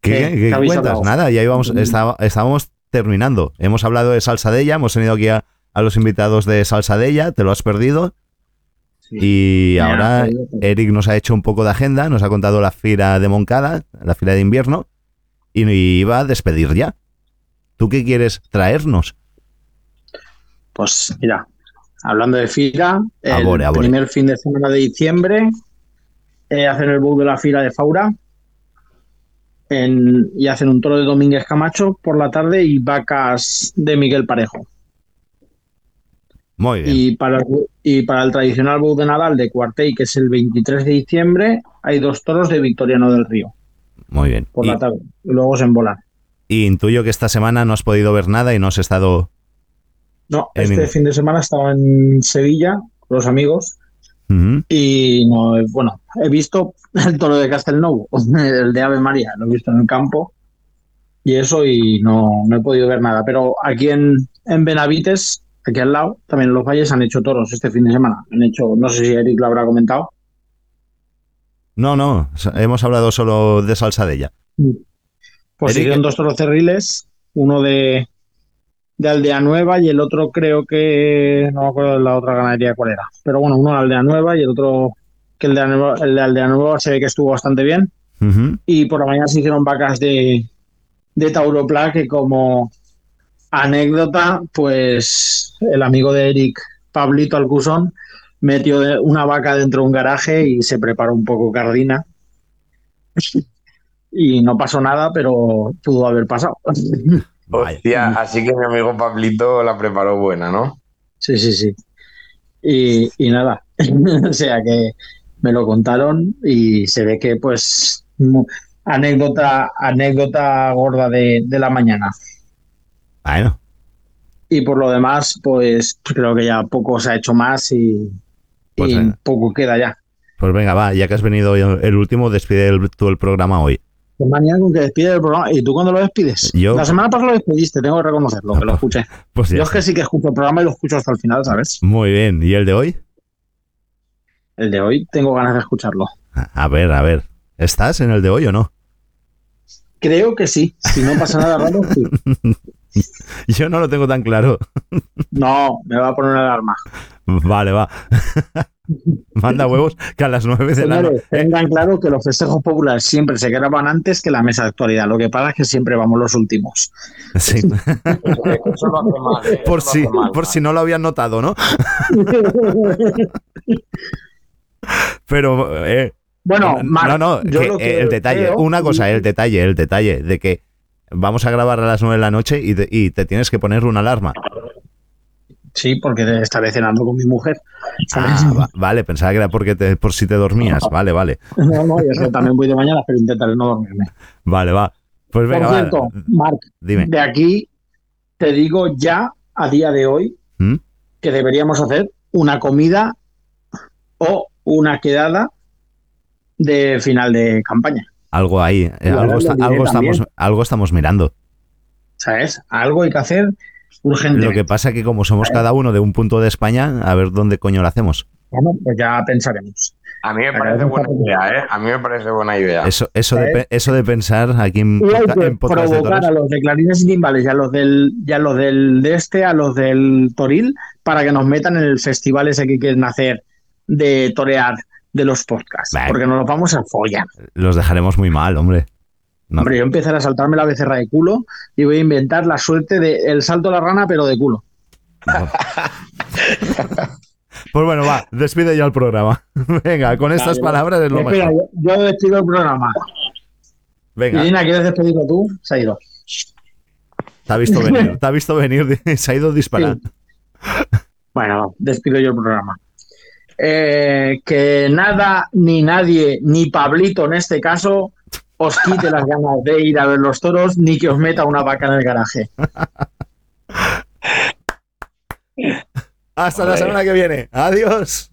¿Qué, ¿Qué? qué- ¿Qué qué habéis cuentas? hablado? Nada, ya íbamos, estaba- estábamos terminando. Hemos hablado de Salsa de ella, hemos tenido aquí a, a los invitados de Salsa de ella, te lo has perdido. Y ahora. Eric nos ha hecho un poco de agenda, nos ha contado la fila de Moncada, la fila de invierno, y y iba a despedir ya. ¿Tú qué quieres traernos? Pues mira, hablando de fila, el Abore, abore. primer fin de semana de diciembre eh, hacen el bowl de la fila de Faura en- y hacen un toro de Domínguez Camacho por la tarde y vacas de Miguel Parejo. Muy bien. Y para, el, y para el tradicional bowl de Nadal de Cuartey, que es el 23 de diciembre, hay dos toros de Victoriano del Río Muy bien. por Y, la tarde. Y luego se embolan. y intuyo que esta semana no has podido ver nada y no has estado... No, este fin de semana estaba en Sevilla con los amigos. Y no, bueno, he visto el toro de Castelnovo, el de Ave María, lo he visto en el campo y eso y no, no he podido ver nada. Pero aquí en, en Benavites, aquí al lado, también en los valles han hecho toros este fin de semana. Han hecho, no sé si Eric lo habrá comentado. No, no, hemos hablado solo de Salsa de ella. Pues Eric, dos toros cerriles, uno de, de Aldea Nueva y el otro creo que, no me acuerdo de la otra ganadería cuál era. Pero bueno, uno de Aldea Nueva y el otro, que el de, Nueva- el de Aldea Nueva se ve que estuvo bastante bien. Y por la mañana se hicieron vacas de, de Tauropla que como anécdota, pues el amigo de Eric, Pablito Alcusón, metió una vaca dentro de un garaje y se preparó un poco cardina. Y no pasó nada, pero pudo haber pasado. Hostia, así que mi amigo Pablito la preparó buena, ¿no? Sí, sí, sí. Y, y nada, o sea que me lo contaron y se ve que pues anécdota, anécdota gorda de, de la mañana. Bueno, Y por lo demás, pues creo que ya poco se ha hecho más y, Pues y poco queda ya. pues venga, va, ya que has venido el último, despide el- tú el programa hoy. Qué manía con que despide el programa. ¿Y tú cuándo lo despides? Yo- La semana pasada lo despediste, tengo que reconocerlo, que lo escuché. Pues ya Yo es que sí que escucho el programa y lo escucho hasta el final, ¿sabes? Muy bien, ¿y el de hoy? El de hoy tengo ganas de escucharlo. A ver, a ver, ¿estás en el de hoy o no? Creo que sí. Si no pasa nada raro, sí. Yo no lo tengo tan claro. No, me va a poner una alarma. Vale, va. Manda huevos que a las nueve de la noche. Señores, tengan claro que los festejos populares siempre se graban antes que la mesa de actualidad. Lo que pasa es que siempre vamos los últimos. Sí. Eso lo hace mal, ¿eh? Por Eso si, hace mal, por mal. si no lo habían notado, ¿no? Pero, eh, Bueno, no, Marc, no, yo que, lo eh, que el detalle, creo- una cosa, el detalle, el detalle de que vamos a grabar a las nueve de la noche y te, y te tienes que poner una alarma. Sí, porque estaré cenando con mi mujer. Ah, va- vale, pensaba que era porque te, por si te dormías. Vale, vale. No, no, yo también voy de mañana, pero intentaré no dormirme. Vale, va. Pues venga, Por cierto, Marc, Dime. de aquí te digo ya, a día de hoy, ¿Mm? que deberíamos hacer una comida o una quedada de final de campaña. Algo ahí, eh, algo, está- algo estamos, algo estamos mirando. ¿Sabes? Algo hay que hacer urgente. Lo que pasa que como somos cada uno de un punto de España, a ver dónde coño lo hacemos. Bueno, pues ya pensaremos. A mí me parece buena idea, ¿eh? A mí me parece buena idea. Eso, eso, de, pe- eso de pensar aquí en, Y hay podca- que en podcast de toros. a los de clarines y timbales y a los del y a los del de este, a los del Toril, para que nos metan en el festival ese que quieren hacer de torear de los podcasts. Porque nos los vamos a follar. Los dejaremos muy mal, hombre. No. Hombre, yo empezaré a saltarme la becerra de culo y voy a inventar la suerte de el salto a la rana, pero de culo. Pues bueno, va, despide ya el programa. Venga, con estas Vale, palabras es lo Espera, mejor. yo, yo despido el programa. Venga, Irina, ¿quieres despedirlo tú? Se ha ido. te ha visto venir, te ha visto venir, se ha ido disparando. Bueno, despido yo el programa. Eh, que nada, ni nadie, ni Pablito en este caso, os quite las ganas de ir a ver los toros, ni que os meta una vaca en el garaje. Hasta la semana que viene. Adiós.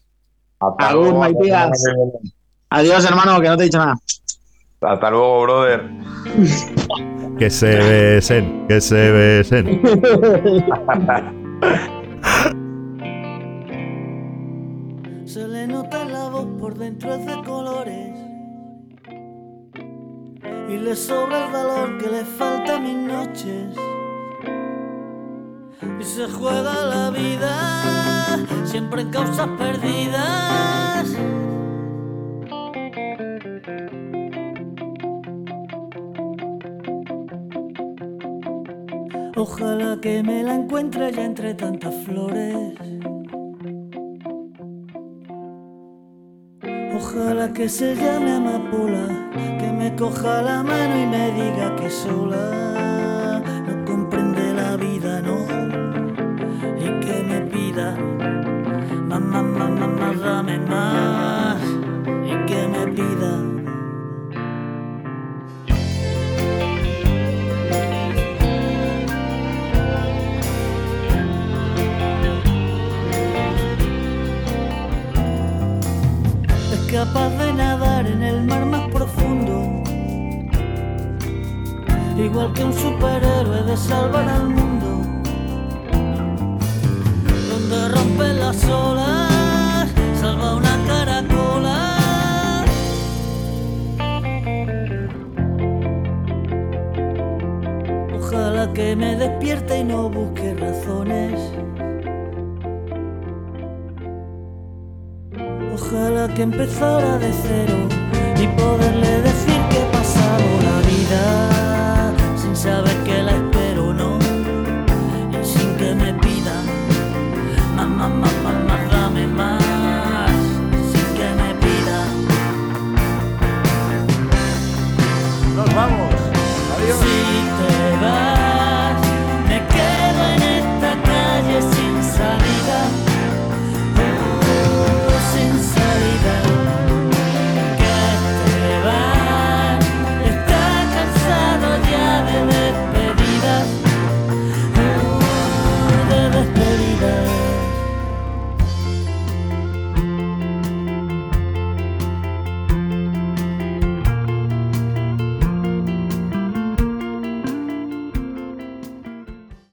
Agur, maitías. Adiós, hermano, que no te he dicho nada. Hasta luego, brother. Que se besen, que se besen. Se le nota la voz por dentro es de colores. y le sobra el valor que le falta a mis noches. Y se juega la vida siempre en causas perdidas. Ojalá que me la encuentre ya entre tantas flores. Ojalá que se llame amapola, que me coja la mano y me diga que sola no comprende la vida, no, y que me pida más, más, más, más, dame más, y que me pida. Capaz de nadar en el mar más profundo, igual que un superhéroe de salvar al mundo, donde rompen las olas, salva una caracola. Ojalá que me despierte y no busque razones. ojalá que empezara de cero y poderle decir que he pasado la vida sin saber que la espero, no, y sin que me pida, mamá, mamá, mamá.